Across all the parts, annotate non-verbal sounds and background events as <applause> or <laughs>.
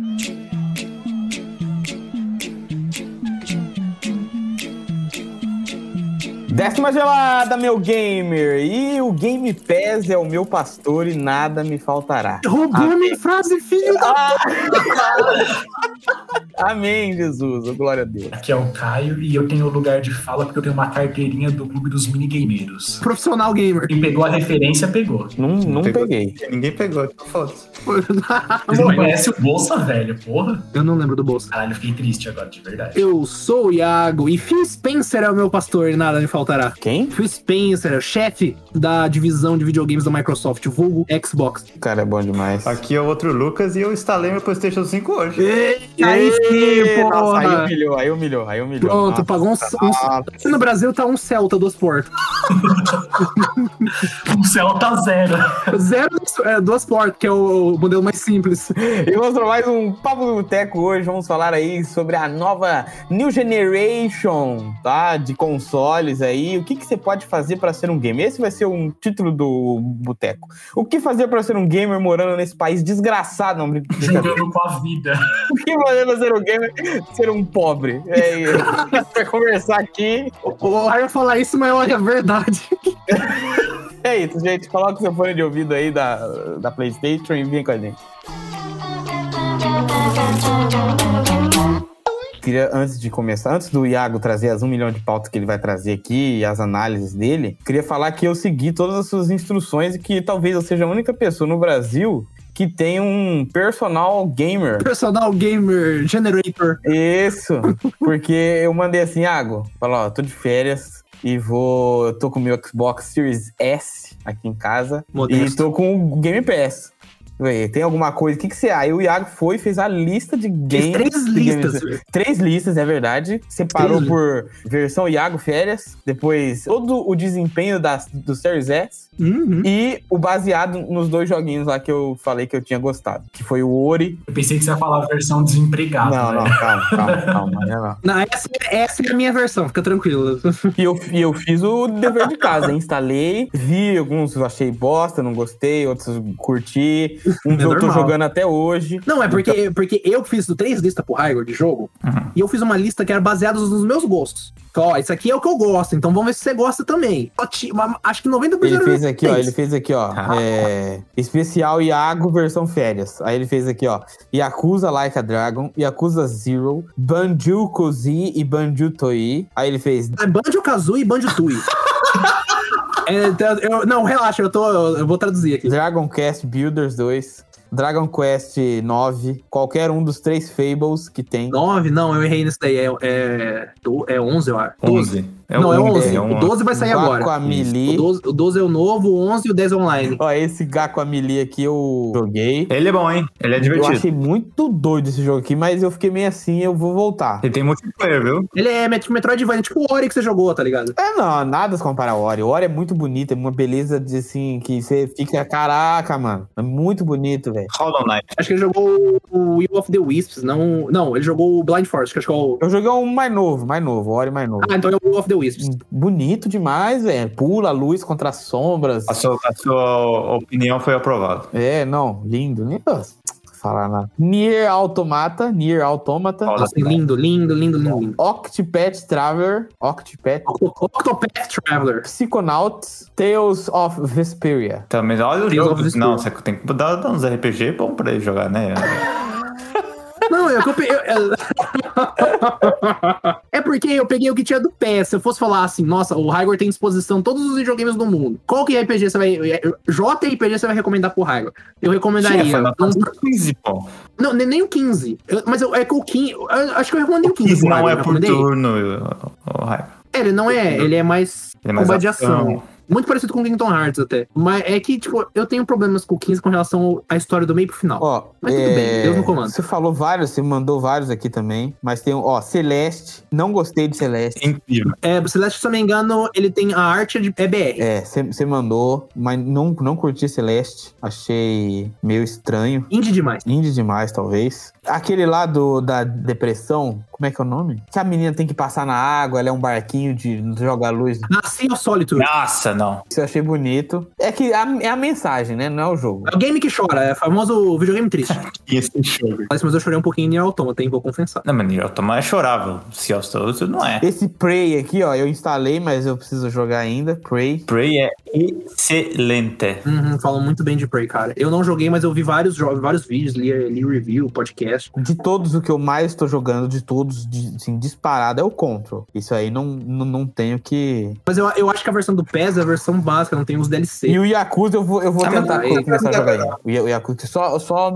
Mm-hmm. Décima gelada, meu gamer! E o Game Pass é o meu pastor e nada me faltará. Roubou minha frase, filho da... <laughs> Amém, Jesus. Glória a Deus. Aqui é o Caio e eu tenho lugar de fala porque eu tenho uma carteirinha do Clube dos Minigameiros. Profissional gamer. Quem pegou a referência, pegou. Não, não Pegou. peguei. Ninguém pegou, então foda-se. Vocês não conhecem o Bolsa, velho, porra? Eu não lembro do bolso. Caralho, eu fiquei triste agora, de verdade. Eu sou o Iago e Phil Spencer é o meu pastor e nada me faltará. Quem? Phil Spencer, é o chefe da divisão de videogames da Microsoft, vulgo Xbox. Cara é bom demais. Aqui é o outro Lucas e eu instalei meu PlayStation 5 hoje. E aí sim, Nossa, aí porra! humilhou, aí humilhou, aí humilhou. Pronto, Nossa, pagou um, um... nossa. Aqui no Brasil tá um Celta duas portas. O céu tá zero. Zero é, duas portas, que é o modelo mais simples. E vamos para mais um Papo do Boteco hoje. Vamos falar aí sobre a nova New Generation, tá? De consoles aí. O que, que você pode fazer para ser um gamer? Esse vai ser um título do Boteco. O que fazer para ser um gamer morando nesse país desgraçado? Não. <laughs> Jogando com a vida. O que fazer para ser um gamer? Ser um pobre. É isso. Pra conversar aqui. O Ryan falar isso, mas olha, é verdade. <laughs> É isso, gente. Coloca o seu fone de ouvido aí da, da PlayStation e vem com a gente. <laughs> Queria, antes de começar, antes do Iago trazer as um milhão de pautas que ele vai trazer aqui e as análises dele, queria falar que eu segui todas as suas instruções e que talvez eu seja a única pessoa no Brasil que tem um personal gamer. Personal Gamer Generator. Isso, porque eu mandei assim, Iago, falou, ó, tô de férias e vou, eu tô com o meu Xbox Series S aqui em casa Modesto. e tô com o Game Pass. Tem alguma coisa? O que, que você. Aí o Iago foi e fez a lista de Fez games. três listas. games- velho. Três listas, é verdade. Separou Três por versão Iago Férias. Depois, todo o desempenho das, do Series S. Uhum. E o baseado nos dois joguinhos lá que eu falei que eu tinha gostado. Que foi o Ori. Eu pensei que você ia falar a versão desempregado. não, não, velho. calma, calma, calma. não, não. Não, essa, essa é a minha versão, fica tranquilo. <laughs> E eu, e eu fiz o dever de casa, instalei, vi alguns eu achei bosta, não gostei, outros eu curti. Uns <laughs> É eu tô jogando até hoje. Não, é porque, porque eu fiz três listas pro Raigor de jogo e eu fiz uma lista que era baseada nos meus gostos. Então, ó, isso aqui é o que eu gosto, então vamos ver se você gosta também. Acho que 90% Ele fez aqui, ó. Ele fez aqui, ó. Ah. é, especial Iago versão férias. Aí ele fez aqui, ó. Yakuza Like a Dragon, Yakuza Zero, Banjo Kazooie e Banjo Toei. Aí ele fez É Banjo Kazooie e Banjo Tooie. <laughs> É, então, eu- não, relaxa, eu, tô, eu, vou traduzir aqui. Dragon Quest Builders 2, Dragon Quest 9, qualquer um dos três Fables que tem. 9? Não, eu errei nisso daí. É, é, é 11, eu acho. 12. 11. não, é 11. é um- o 12 vai sair agora. Melee. O 12, o 12 é o novo, o 11 e o 10 é online. Ó, esse Melee aqui eu joguei. Ele é bom, hein? Ele é Eu divertido. achei muito doido esse jogo aqui, mas eu fiquei meio assim, eu vou voltar. Ele tem multiplayer, viu? Ele é met- Metroidvania, tipo o Ori que você jogou, tá ligado? É, não, nada se compara ao Ori. O Ori é muito bonito, é uma beleza de assim, que você fica, caraca, mano. É muito bonito, velho. Hollow Knight. Acho que ele jogou o Will of the Wisps, não. Não, ele jogou o Blind Forest, que acho que é o. Eu joguei um mais novo, mais novo, o Ori mais novo. Ah, então é o Will of the Wisps. Bonito demais, velho. Pula a luz contra as sombras. A sua, a sua opinião foi aprovada. É, não, lindo. Nem posso falar nada. Nier Automata, Nier Automata. Nossa, lindo, lindo, lindo, lindo. lindo. Octopath Traveler, Octopath, Octo- Octopath Traveler. Psychonauts, Tales of Vesperia. Também, olha o jogo. Não, você tem que dar uns RPG bom pra ele jogar, né? <laughs> Não, eu, eu, peguei- eu- É porque eu peguei o que tinha do PS. Se eu fosse falar assim, nossa, o Raigor tem disposição todos os videogames do mundo. Qual que RPG você vai. JRPG você vai recomendar pro Raigor? Eu recomendaria. Chefa, não, nota 15, pô. não, nem, nem o 15. Eu- mas eu, é que o 15. eu acho que eu recomendei o 15. 15 pro não Raigor, é por turno, o Raio. É, ele não é, ele é mais Ele é mais combate de ação. Muito parecido com Kingdom Hearts até. Mas é que, tipo, eu tenho problemas com o 15 com relação à história do meio pro final. Ó, Mas tudo bem, Deus no comando. Você falou vários, você mandou vários aqui também. Mas tem, um, ó, Celeste. Não gostei de Celeste. Incrível. É, o Celeste, se eu não me engano, ele tem a arte de é BR. É, você você mandou, mas não, não curti Celeste. Achei meio estranho. Indie demais. Indie demais, talvez. Aquele lá do, da depressão, Como é que é o nome? Que a menina tem que passar na água, ela é um barquinho de jogar luz. Ah, Sea of Solitude. Nossa, não. Isso eu achei bonito. É que a- é a mensagem, né? Não é o jogo. É o game que chora, é o famoso videogame triste. <laughs> E esse jogo. mas, mas eu chorei um pouquinho em Nier Automata, hein? Vou confessar. Não, mas Nier Automata é chorável. Se isso não é. Esse Prey aqui, ó, eu instalei, mas eu preciso jogar ainda. Prey. Prey é excelente. Uhum, falam muito bem de Prey, cara. Eu não joguei, mas eu vi vários, vários vídeos, li, li review, podcast. De todos, o que eu mais tô jogando, de todos, de, assim, disparado, é o Control. Isso aí não, não, não tenho que. Mas eu, eu acho que a versão do PES é a versão básica, não tem os DLC. E o Yakuza eu vou, eu vou Ah, tentar aí- começar a jogar aí. O Ya- o Yakuza só, só,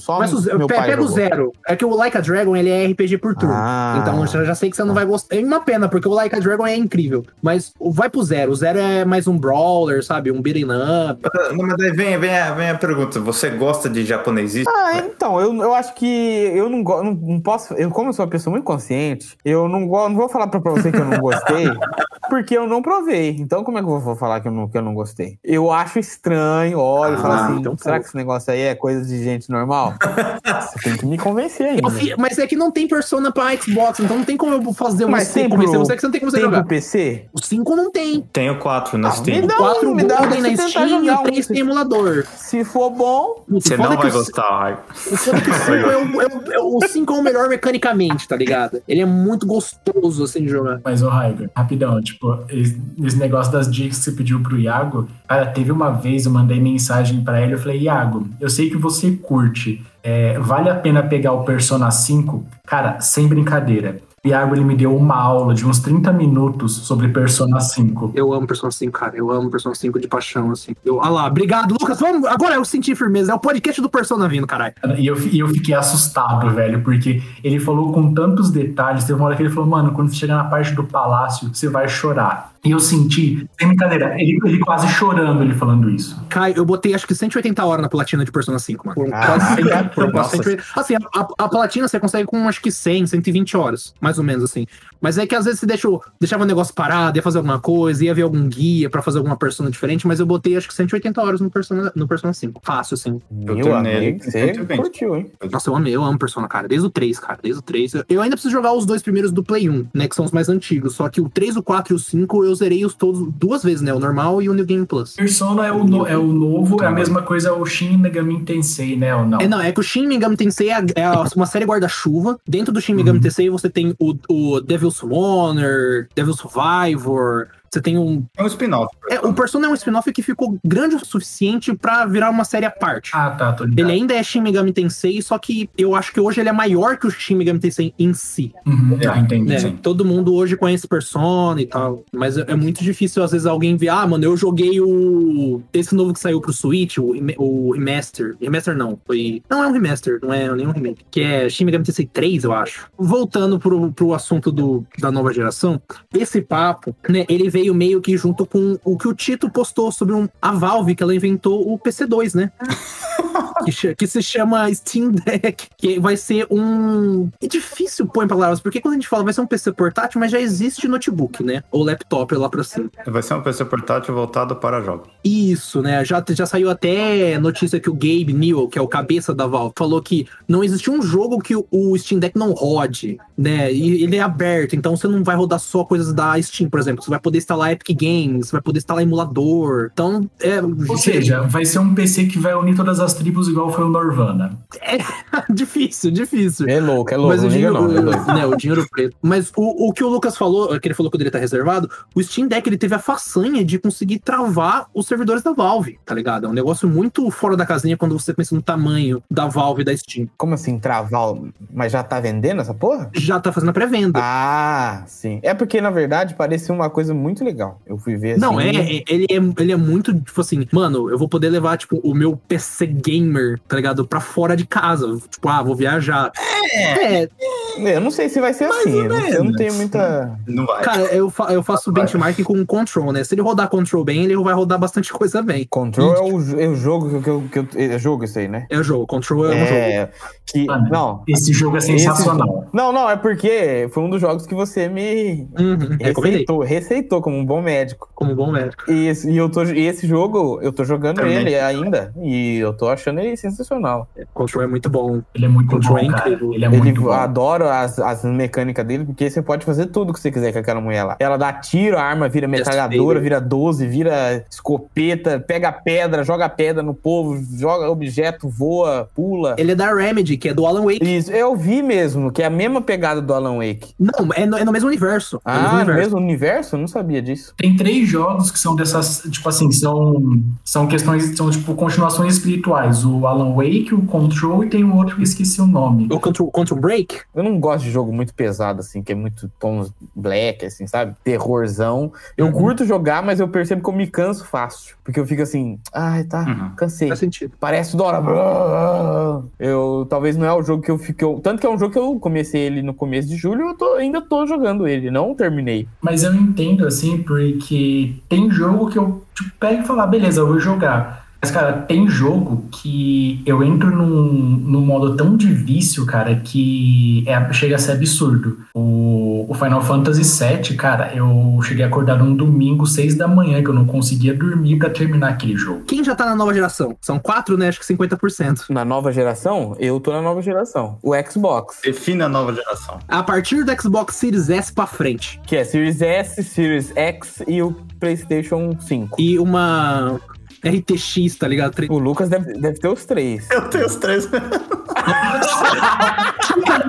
só Mas o, meu pe- pai pega o jogou. zero. É que o Like a Dragon, ele é RPG por turno. Ah. Então eu já, sei que você não vai gostar. É uma pena, porque o Like a Dragon é incrível. Mas vai pro zero. O zero é mais um brawler, sabe? Um beating up. <laughs> Não, mas daí vem, vem, a, vem a pergunta: você gosta de japonesismo? Ah, então, eu, eu acho que eu não, go- não, não posso. Eu, como eu sou uma pessoa muito consciente, eu não, go, não vou falar pra, você que eu não gostei, <laughs> porque eu não provei. Então, como é que eu vou falar que eu não, que eu não gostei? Eu acho estranho, olho Ah, falo assim: então será pô. que esse negócio aí é coisa de gente normal? <laughs> você tem que me convencer ainda. mas é que não tem persona pra Xbox, então não tem como eu fazer um Mas tem pro, convencer você que você não tem como você tem pro jogar. PC? O 5 não tem. Tenho quatro na Ah, Steam. me dá- O 4 me dá- deixa na Steam e o um. 3 tem emulador. Se for bom, O Você não vai o- gostar. O foda é que o 5 é, o- é o- é o 5 é o melhor mecanicamente, tá ligado? Ele é muito gostoso assim de jogar. Mas, ô Raigo, rapidão, tipo, esse negócio das dicas que você pediu pro Iago, cara, teve uma vez eu mandei mensagem pra ele, eu falei, Iago, eu sei que você curte, é, vale a pena pegar o Persona 5? Cara, sem brincadeira. O Iago, ele me deu uma aula de uns 30 minutos sobre Persona 5. Eu amo Persona 5, cara. Eu amo Persona 5 de paixão, assim. Eu, ah lá, obrigado, Lucas. Vamos, agora eu senti firmeza. É o podcast do Persona vindo, caralho. E eu, e eu fiquei assustado, velho, porque ele falou com tantos detalhes. Teve uma hora que ele falou, mano, quando você chegar na parte do palácio, você vai chorar. E eu senti, sem brincadeira, ele, ele quase chorando ele falando isso. Caio, eu botei acho que 180 horas na platina de Persona 5, mano. Por Ah, quase 100, por quase nossa. 180. Assim, a, a- a platina você consegue com acho que 100, 120 horas, mais ou menos assim. Mas é que às vezes você deixa, o- deixava o negócio parado, ia fazer alguma coisa, ia ver algum guia pra fazer alguma persona diferente, mas eu botei acho que 180 horas no Persona, no persona 5. Fácil, assim. Eu meu terminei ele você curtiu, hein? Nossa, eu amei, eu amo Persona, cara. Desde o 3, cara. Desde o 3. Eu ainda preciso jogar os dois primeiros do Play 1, né? Que são os mais antigos. Só que o 3, o 4 e o 5 eu zerei os todos duas vezes, né? O normal e o New Game Plus. Persona é o, no- é o novo, é a mesma coisa o Shin Megami Tensei, né? Ou não? É, não, é que o Shin Megami Tensei é, é uma série guarda-chuva. Dentro do Shin Megami Tensei você tem o, o Devil Summoner, Devil Survivor. Você tem um. É um spin-off. É, o Persona é um spin-off que ficou grande o suficiente pra virar uma série à parte. Ah, tá, tô ligado. Ele ainda é Shin Megami Tensei, só que eu acho que hoje ele é maior que o Shin Megami Tensei em si. Uhum, ah, entendi. sim. Todo mundo hoje conhece Persona e tal, mas é é muito difícil às vezes alguém ver, ah, mano, eu joguei o esse novo que saiu pro Switch, o, o remaster. Remaster não, foi não é um remaster, não é nenhum remake, que é Shin Megami Tensei 3, eu acho. Voltando pro, pro assunto do, da nova geração, esse papo, né, ele veio meio que junto com o que o Tito postou sobre um, a Valve que ela inventou o PC2, né? <laughs> que, que se chama Steam Deck, que vai ser um. É difícil pôr em palavras, porque quando a gente fala vai ser um PC portátil, mas já existe notebook, né? Ou laptop lá pra cima. Vai ser um PC portátil voltado para jogos. Isso, né? Já, já saiu até notícia que o Gabe Newell, que é o cabeça da Valve, falou que não existe um jogo que o- o Steam Deck não rode, né? E ele é aberto, então você não vai rodar só coisas da Steam, por exemplo. Você vai poder instalar Epic Games, vai poder instalar emulador. Então, é. Ou seja, vai ser um PC que vai unir todas as tribos igual foi o Norvana. <laughs> difícil, difícil. É louco, é louco. Mas o não liga dinheiro, não, é doido. né, o dinheiro preto. Mas o, o que o Lucas falou, que ele falou que poderia estar reservado, o Steam Deck ele teve a façanha de conseguir travar os servidores da Valve, tá ligado? É um negócio muito fora da casinha quando você pensa no tamanho da Valve e da Steam. Como assim, travar? o- Mas já tá vendendo essa porra? Já tá fazendo a pré-venda. Ah, sim. É porque, na verdade, parecia uma coisa muito legal. Eu fui ver assim. Não, é, é- ele é, ele é muito, tipo assim, mano, eu vou poder levar, tipo, o meu PC gamer, tá ligado? Pra fora de casa. Tipo, ah, vou viajar. É, Eu não sei se vai ser assim. Eu não, eu não tenho muita. Não vai. cara, eu, fa- eu faço benchmark com o Control, né? Se ele rodar Control bem, ele vai rodar bastante coisa bem. Control é o, é o jogo que eu, que eu. É jogo isso aí, né? É o jogo, Control é, um jogo. É. Que, Ah, não. Esse jogo é sensacional. Não, não, é porque foi um dos jogos que você me Uhum, receitou, receitou como um bom médico. como bom médico. E esse, e eu tô, e esse jogo, eu tô jogando Também. ele ainda. E eu tô achando ele sensacional. Control é muito bom. Ele é muito Control bom, é cara. incrível. Ele é ele muito bom. adora as, as mecânicas dele, porque você pode fazer tudo que você quiser com aquela mulher lá. Ela dá tiro, a arma vira metralhadora, vira 12, vira escopeta, pega pedra, joga pedra no povo, joga objeto, voa, pula. Ele é da Remedy, que é do Alan Wake. Isso, eu vi mesmo, que é a mesma pegada do Alan Wake. Não, é no, é no mesmo universo. É no Ah, no universo. mesmo universo? Eu não sabia disso. Tem três jogos que são dessas, tipo assim, são, são questões, são tipo continuações espirituais. O Alan Wake, o Control e tem um outro que esqueci o nome. O Control, Control Break? Eu não gosto de jogo muito pesado, assim, que é muito tons black, assim, sabe? Terrorzão. Eu curto jogar, mas eu percebo que eu me canso fácil. Porque eu fico assim, ai, tá, Uhum. cansei. Faz sentido. Parece Dora. Eu talvez não é o jogo que eu fico. tanto que é um jogo que eu comecei ele no começo de julho, eu tô- ainda tô jogando ele, não terminei. Mas eu entendo, assim, porque tem jogo que eu tipo, pego e falo, ah, beleza, eu vou jogar. Mas, cara, tem jogo que eu entro num, num modo tão de vício, cara, que é, chega a ser absurdo. O, o Final Fantasy VII, cara, eu cheguei a acordar num domingo, seis da manhã, que eu não conseguia dormir pra terminar aquele jogo. Quem já tá na nova geração? São quatro, né? Acho que 50%. Na nova geração, eu tô na nova geração. O Xbox, Defina a nova geração. A partir do Xbox Series S pra frente. que é Series S, Series X e o PlayStation 5. E uma RTX, tá ligado? O Lucas deve, deve ter os três. Eu tenho os três. <laughs>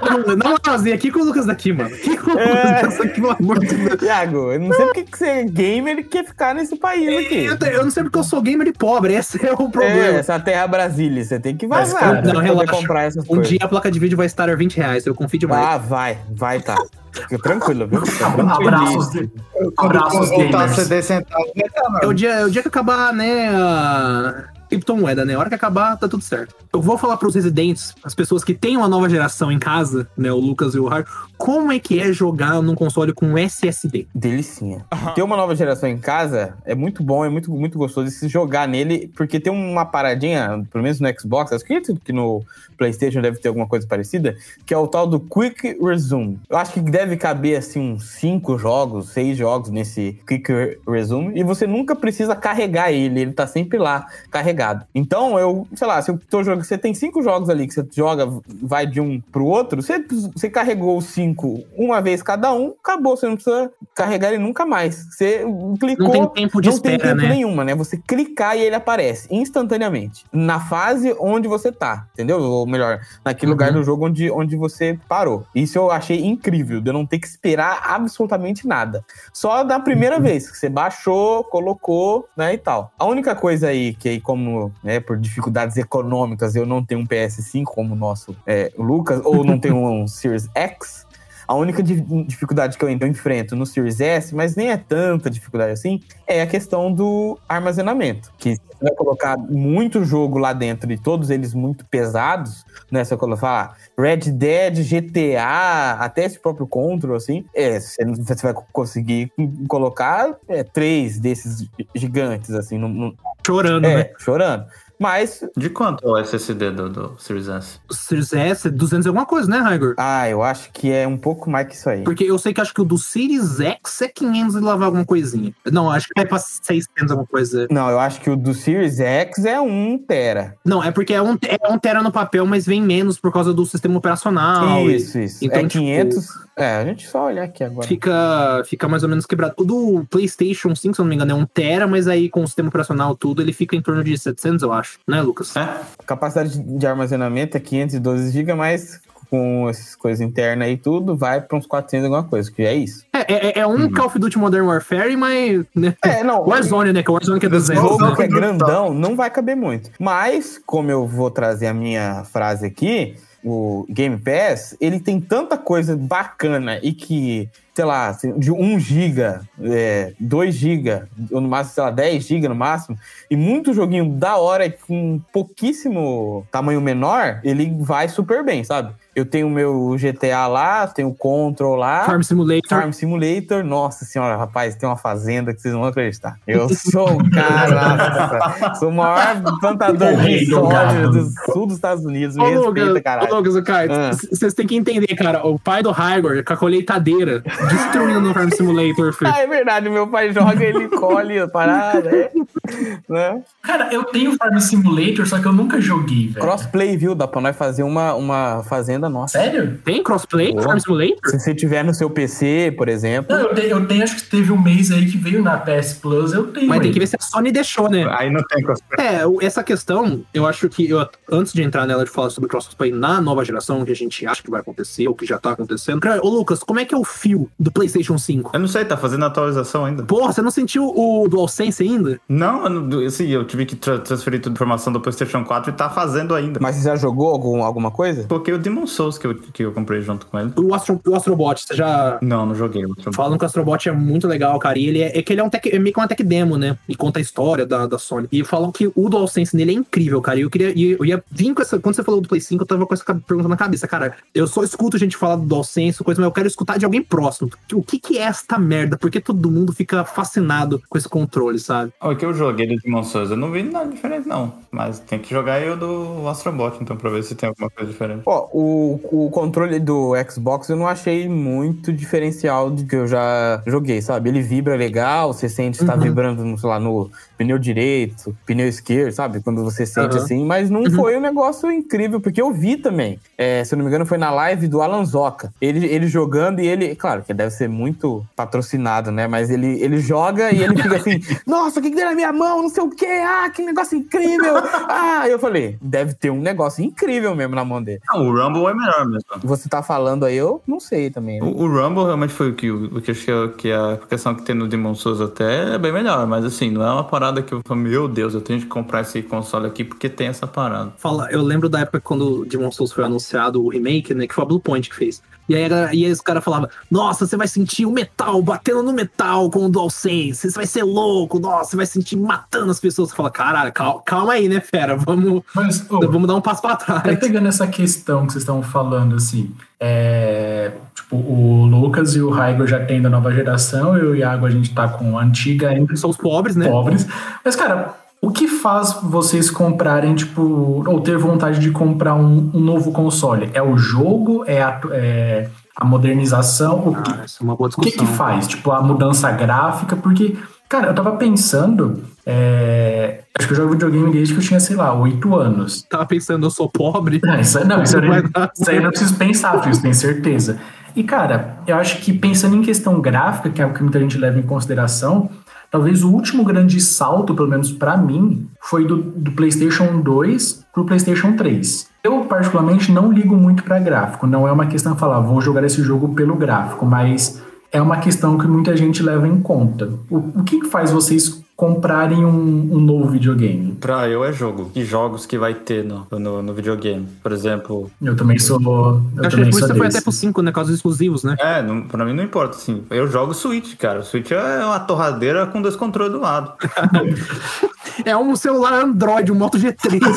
Não, moralzinha, aqui com o Lucas daqui, mano. Aqui com o É. Lucas aqui, pelo amor de Deus. Thiago, eu não sei porque que você é gamer e quer ficar nesse país aqui. Eu, eu não sei porque eu sou gamer e pobre, esse é o É, problema. essa terra Brasília, você tem que Mas, vazar cara, pra não, relaxa. comprar essas Um coisas. dia a placa de vídeo vai estar a 20 reais, eu confio demais. Ah, vai, vai tá. Fica tranquilo, viu? <laughs> Abraços, de, abraços voltar a gamers. vai tá, É o dia, é o dia que acabar, né, a criptomoeda, né? A hora que acabar, tá tudo certo. Eu vou falar pros residentes, as pessoas que têm uma nova geração em casa, né, o Lucas e o Har, como é que é jogar num console com SSD? Delicinha. Ter uma nova geração em casa é muito bom, é muito, muito gostoso se jogar nele, porque tem uma paradinha, pelo menos no Xbox, acho que que no PlayStation deve ter alguma coisa parecida, que é o tal do Quick Resume. Eu acho que deve caber assim uns 5 jogos, 6 jogos nesse Quick Resume, e você nunca precisa carregar ele, ele tá sempre lá Então, eu, sei lá, se eu tô jogando, você tem cinco jogos ali que você joga, vai de um pro outro, você, você carregou os cinco uma vez cada um, acabou, você não precisa carregar ele nunca mais. Você clicou. Não tem tempo de não tem espera, tempo né? nenhuma, né? Você clicar e ele aparece instantaneamente. Na fase onde você tá, entendeu? Ou melhor, naquele Uhum. lugar do jogo onde, onde você parou. Isso eu achei incrível, de eu não ter que esperar absolutamente nada. Só da Uhum. primeira vez que você baixou, colocou, né, e tal. A única coisa aí que aí, como, né, por dificuldades econômicas, eu não tenho um PS5 como o nosso é, Lucas, ou não tenho um <laughs> Series X, a única di- dificuldade que eu enfrento no Series S, mas nem é tanta dificuldade assim, é a questão do armazenamento. Que você vai colocar muito jogo lá dentro e todos eles muito pesados, né? Se eu colocar Red Dead, GTA, até esse próprio Control, assim, é, você vai conseguir colocar é, três desses gigantes, assim, no, no- Chorando, é, né? chorando. Mas, De quanto é o SSD do, do Series S? O Series S, 200 e alguma coisa, né, Raigor? ah, eu acho que é um pouco mais que isso aí. Porque eu sei que acho que o do Series X é 500 e lavar alguma coisinha. Não, acho que vai pra 600 alguma coisa. Não, eu acho que o do Series X é um tera. Não, é porque é um, é um tera no papel, mas vem menos por causa do sistema operacional. e isso, isso. então, é tipo, 500. É, a gente só olhar aqui agora. Fica, fica mais ou menos quebrado. O do PlayStation 5, se eu não me engano, é um tera, mas aí com o sistema operacional tudo, ele fica em torno de 700, eu acho. Né, Lucas? É? Capacidade de armazenamento é 512 GB, mas com essas coisas internas aí e tudo, vai para uns 400 alguma coisa, que é isso. É, é, é um Call of Duty Modern Warfare, mas. Né? É, não. Warzone, né? Que o Warzone que é O 200. jogo Né? que é grandão não vai caber muito. Mas, como eu vou trazer a minha frase aqui, o Game Pass, ele tem tanta coisa bacana e que, sei lá, assim, de 1 GB, é, 2 GB, ou no máximo, sei lá, 10 GB no máximo, e muito joguinho da hora com pouquíssimo tamanho menor, ele vai super bem, sabe? Eu tenho o meu GTA lá, tenho o Control lá. Farm Simulator. Farm Simulator, nossa senhora, rapaz, tem uma fazenda que vocês não vão acreditar. Eu <laughs> sou o cara, sou o maior plantador O de do soja do sul dos Estados Unidos. Me Ô, respeita, Lucas, caralho. ô, Lucas, o cara, Ah. vocês têm que entender, cara. O pai do Raigor com a colheitadeira destruindo no Farm Simulator, filho. Ah, é verdade, meu pai joga, ele colhe a parada. É. né? Cara, eu tenho Farm Simulator, só que eu nunca joguei, velho. Crossplay, viu? Dá pra nós fazer uma, uma fazenda nossa. Sério? Tem crossplay? Farm Simulator? Se você tiver no seu PC, por exemplo. Não, eu tenho, eu tenho, acho que teve um mês aí que veio na PS Plus, eu tenho. Mas tem aí. que ver se a Sony deixou, né? Aí não tem crossplay. É, essa questão, eu acho que eu, antes de entrar nela de falar sobre crossplay na nova geração, que a gente acha que vai acontecer, ou que já tá acontecendo. Cara, ô Lucas, como é que é o fio do PlayStation 5? Eu não sei, tá fazendo atualização ainda. Porra, você não sentiu o DualSense ainda? Não, eu, não- assim, eu tive que tra- transferir toda a informação do PlayStation 4 e tá fazendo ainda. Mas você já jogou algum, alguma coisa? Coloquei o Demon Souls que eu, que eu comprei junto com ele. O, Astro, o Astrobot, você já. Não, não joguei. Falam que o Astrobot é muito legal, cara. E ele é, é que ele é um tech, é meio que uma tech demo, né? E conta a história da, da Sony. E falam que o DualSense nele é incrível, cara. E eu queria. e Eu ia vir com essa. Quando você falou do Play 5, eu tava com essa pergunta na cabeça, cara. Eu só escuto gente falar do DualSense, coisa, mas eu quero escutar de alguém próximo. O que, que é esta merda? Por que todo mundo fica fascinado com esse controle, sabe? O que eu joguei do Demon Souls, eu não vi nada diferente, não. Mas tem que jogar eu do Astrobot, então, pra ver se tem alguma coisa diferente. Ó, o, o controle do Xbox eu não achei muito diferencial do que eu já joguei, sabe? Ele vibra legal, você sente que tá Uhum. vibrando, sei lá, no pneu direito, pneu esquerdo, sabe? Quando você sente Aham. assim, mas não Uhum. foi um negócio incrível, porque eu vi também. É, se eu não me engano, foi na live do Alan Zoca. Ele, ele jogando e ele, claro, que deve ser muito patrocinado, né? Mas ele, ele joga e ele fica assim: <laughs> Nossa, o que, que deu na minha mão? Não sei o quê, ah, que negócio incrível! <laughs> Ah, eu falei: Deve ter um negócio incrível mesmo na mão dele. Não, o Rumble é melhor mesmo. Você tá falando aí, eu não sei também. né? O, o Rumble realmente foi o que, o que eu achei que a questão que tem no Demon Souls até é bem melhor, mas assim, não é uma parada que eu falo, meu Deus, eu tenho que comprar esse console aqui porque tem essa parada. Fala, eu lembro da época quando o Demon Souls foi anunciado o remake, né? Que foi a Blue Point que fez. E aí, e aí os caras falavam, nossa, você vai sentir o metal batendo no metal com o DualSense, você vai ser louco, nossa, você vai sentir matando as pessoas. Você fala, caralho, calma, calma aí, né, fera? Vamos, Mas, vamos dar um passo pra até trás. pegando essa questão que vocês estão falando, assim, é, tipo, o Lucas e o Raigo já tem da nova geração, eu e o Iago a gente tá com a antiga ainda, São os pobres, né? pobres. Mas, cara, o que faz vocês comprarem, tipo, ou ter vontade de comprar um, um novo console? É o jogo? É a, é a modernização? O que, Ah, essa é uma boa o que que faz? Tipo, a mudança gráfica? Porque, cara, eu tava pensando, é, acho que eu jogo videogame desde que eu tinha, sei lá, oito anos. Tava pensando, eu sou pobre. Não, isso, não, isso, isso aí eu não preciso pensar, porque isso tenho certeza. E, cara, eu acho que pensando em questão gráfica, que é o que muita gente leva em consideração, talvez o último grande salto, pelo menos pra mim, foi do, do PlayStation 2 pro PlayStation 3. Eu, particularmente, não ligo muito pra gráfico. Não é uma questão de falar, vou jogar esse jogo pelo gráfico, mas é uma questão que muita gente leva em conta. O, o que, que faz vocês comprarem um, um novo videogame? Pra eu é jogo. E jogos que vai ter no, no, no videogame. Por exemplo. Eu também sou. Eu Eu acho que por isso foi desse. até pro 5, né? Casos exclusivos, né? É, não, pra mim não importa, assim. Eu jogo Switch, cara. O Switch é uma torradeira com dois controles do lado. <laughs> É um celular Android, um Moto G3. <laughs>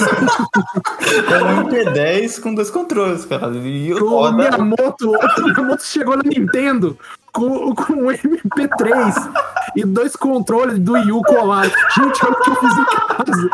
É um MP10 com dois controles, cara. E o. Miyamoto, o Miyamoto chegou na Nintendo com, com um MP3 e dois controles do Wii U colados. Gente, olha o que eu fiz em casa.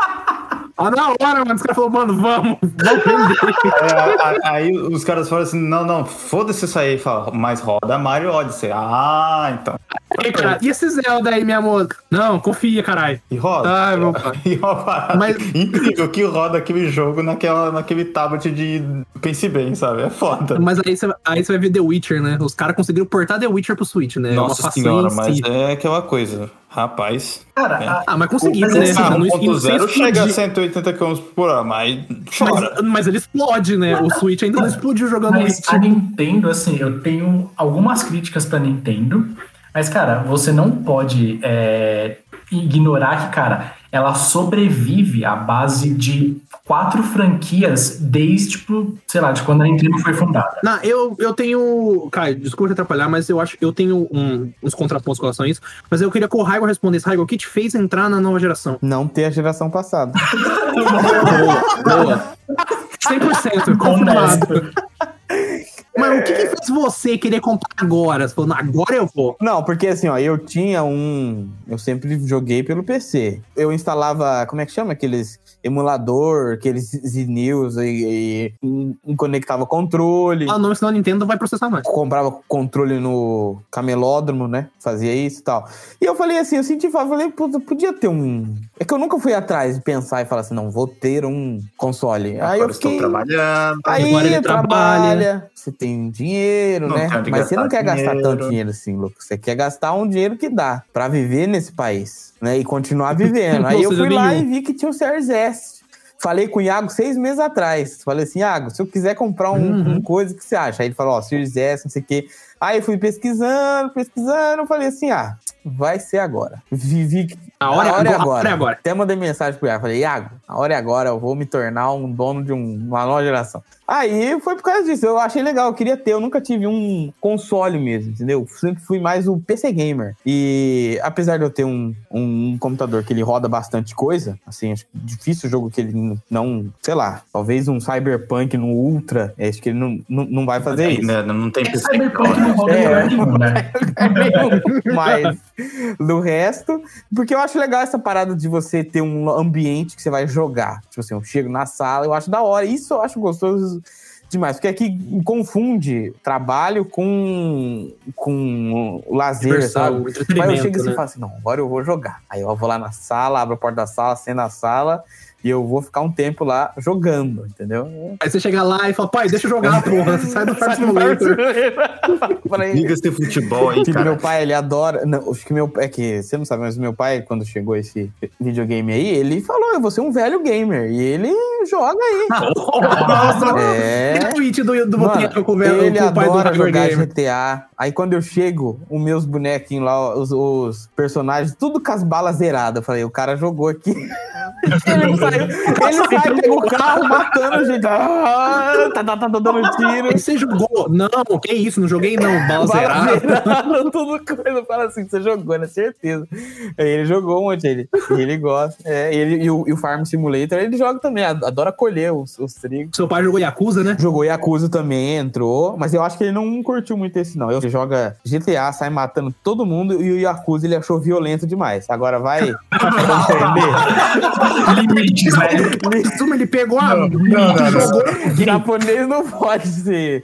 Ah, na hora, mano, os caras falaram, mano, vamos, vamos vender. É, a- a- aí os caras falam assim: não, não, foda-se isso aí. Fala, mas roda Mario Odyssey. Ah, então. E, cara, e esse Zelda aí, Miyamoto? Não, confia, caralho. E roda. Ai, meu pai. <laughs> E uma parada Mas- incrível que roda aquele jogo naquela, naquele tablet de Pense Bem, sabe? É foda. Mas aí você, aí você vai ver The Witcher, né? Os caras conseguiram portar The Witcher pro Switch, né? É uma Nossa senhora, mas si. é aquela coisa. Rapaz. Cara, É. Ah, mas conseguiram, Mas né? Ah, Não- não 1.0 explodir. chega a 180 km por hora, mas. Mas, mas ele explode, né? O Switch ainda não explodiu jogando Mas Witch. a Nintendo, assim, eu tenho algumas críticas pra Nintendo, mas, cara, você não pode é, ignorar que, cara, ela sobrevive à base de quatro franquias desde, tipo, sei lá, de quando a Nintendo foi fundada. Não, eu, eu tenho. Cara, desculpa te atrapalhar, mas eu acho eu tenho um- uns contrapontos com relação a isso. Mas eu queria que o Raigo respondesse. Raigo, o que te fez entrar na nova geração? Não ter a geração passada. <laughs> Boa, boa. <laughs> 100%, confirmado. Mas o que, que fez você querer comprar agora? Você falou, "Não, agora eu vou. Não, porque assim, ó, eu tinha um. Eu sempre joguei pelo PC. Eu instalava, como é que chama? Aqueles emulador, aqueles Z-News e, e, e conectava controle. Ah, não, senão a Nintendo vai processar mais. comprava controle no camelódromo, né? Fazia isso e tal. E eu falei assim, eu senti falta, falei, "Puta, podia ter um. É que eu nunca fui atrás de pensar e falar assim, não, vou ter um console. Aí eu Agora estou fiquei. trabalhando. Aí Agora ele trabalha, você tem dinheiro, Não né? tem Mas você não gastar quer gastar dinheiro. tanto dinheiro assim, Lucas. Você quer gastar um dinheiro que dá pra viver nesse país, né? E continuar vivendo. <laughs> Aí eu fui lá nenhum. e vi que tinha o Series S. Falei com o Iago seis meses atrás. Falei assim, Iago, se eu quiser comprar um, Uhum. um coisa, o que você acha? Aí ele falou, ó, Series S, não sei o quê. Aí eu fui pesquisando, pesquisando, falei assim, ah, vai ser agora. Vivi. A hora, é agora, a hora é agora. Até mandei mensagem pro Iago. Falei, Iago, a hora é agora, eu vou me tornar um dono de um- uma nova geração. Aí foi por causa disso. Eu achei legal, eu queria ter. Eu nunca tive um console mesmo, entendeu? Sempre fui mais o PC Gamer. E apesar de eu ter um, um computador que ele roda bastante coisa, assim, acho difícil o jogo que ele não, sei lá, talvez um Cyberpunk no Ultra, acho que ele não, não, não vai fazer isso. Né, Não tem PC. Cyberpunk não roda É. nenhum, né? <laughs> Mas do resto, porque eu acho legal essa parada de você ter um ambiente que você vai jogar. Tipo assim, eu chego na sala, eu acho da hora. Isso eu acho gostoso demais, porque aqui confunde trabalho com, com lazer, sabe? Mas eu chego assim né? e falo assim, não, agora eu vou jogar. Aí eu vou lá na sala, abro a porta da sala, sento na sala e eu vou ficar um tempo lá jogando, entendeu? Aí você chega lá e fala, pai, deixa eu jogar, porra. Você sai do Farm Simulator. Liga-se de futebol aí, cara. meu pai, ele adora. Não, acho que meu é que você não sabe, mas meu pai, quando chegou esse videogame aí, ele falou: Eu vou ser um velho gamer. E ele joga aí. <laughs> Nossa, É. que tweet do, do Mano, com o velho- ele com o pai do adora jogar Gamer. GTA. Aí quando eu chego, os meus bonequinhos lá, os, os personagens, tudo com as balas zeradas. Eu falei, o cara jogou aqui. ele saiu, ele sai, pega o carro, matando gente. Ah, tá, tá, tá dando tiro. Você jogou? Não, que isso, não joguei não. Bala Bala zerada. zerada, tudo coisa. Fala assim, você jogou, né? Certeza. Aí ele jogou um monte, ele, ele gosta. É, ele, e, o, e o Farm Simulator, ele joga também, adora colher os, os trigos. Seu pai jogou Yakuza, né? Jogou Yakuza também, entrou, mas eu acho que ele não curtiu muito esse, não. Ele joga GTA, sai matando todo mundo, e o Yakuza ele achou violento demais. Agora vai. <laughs> Limites, né? Ele pegou a. Não, não, não, não. Japonês não pode ser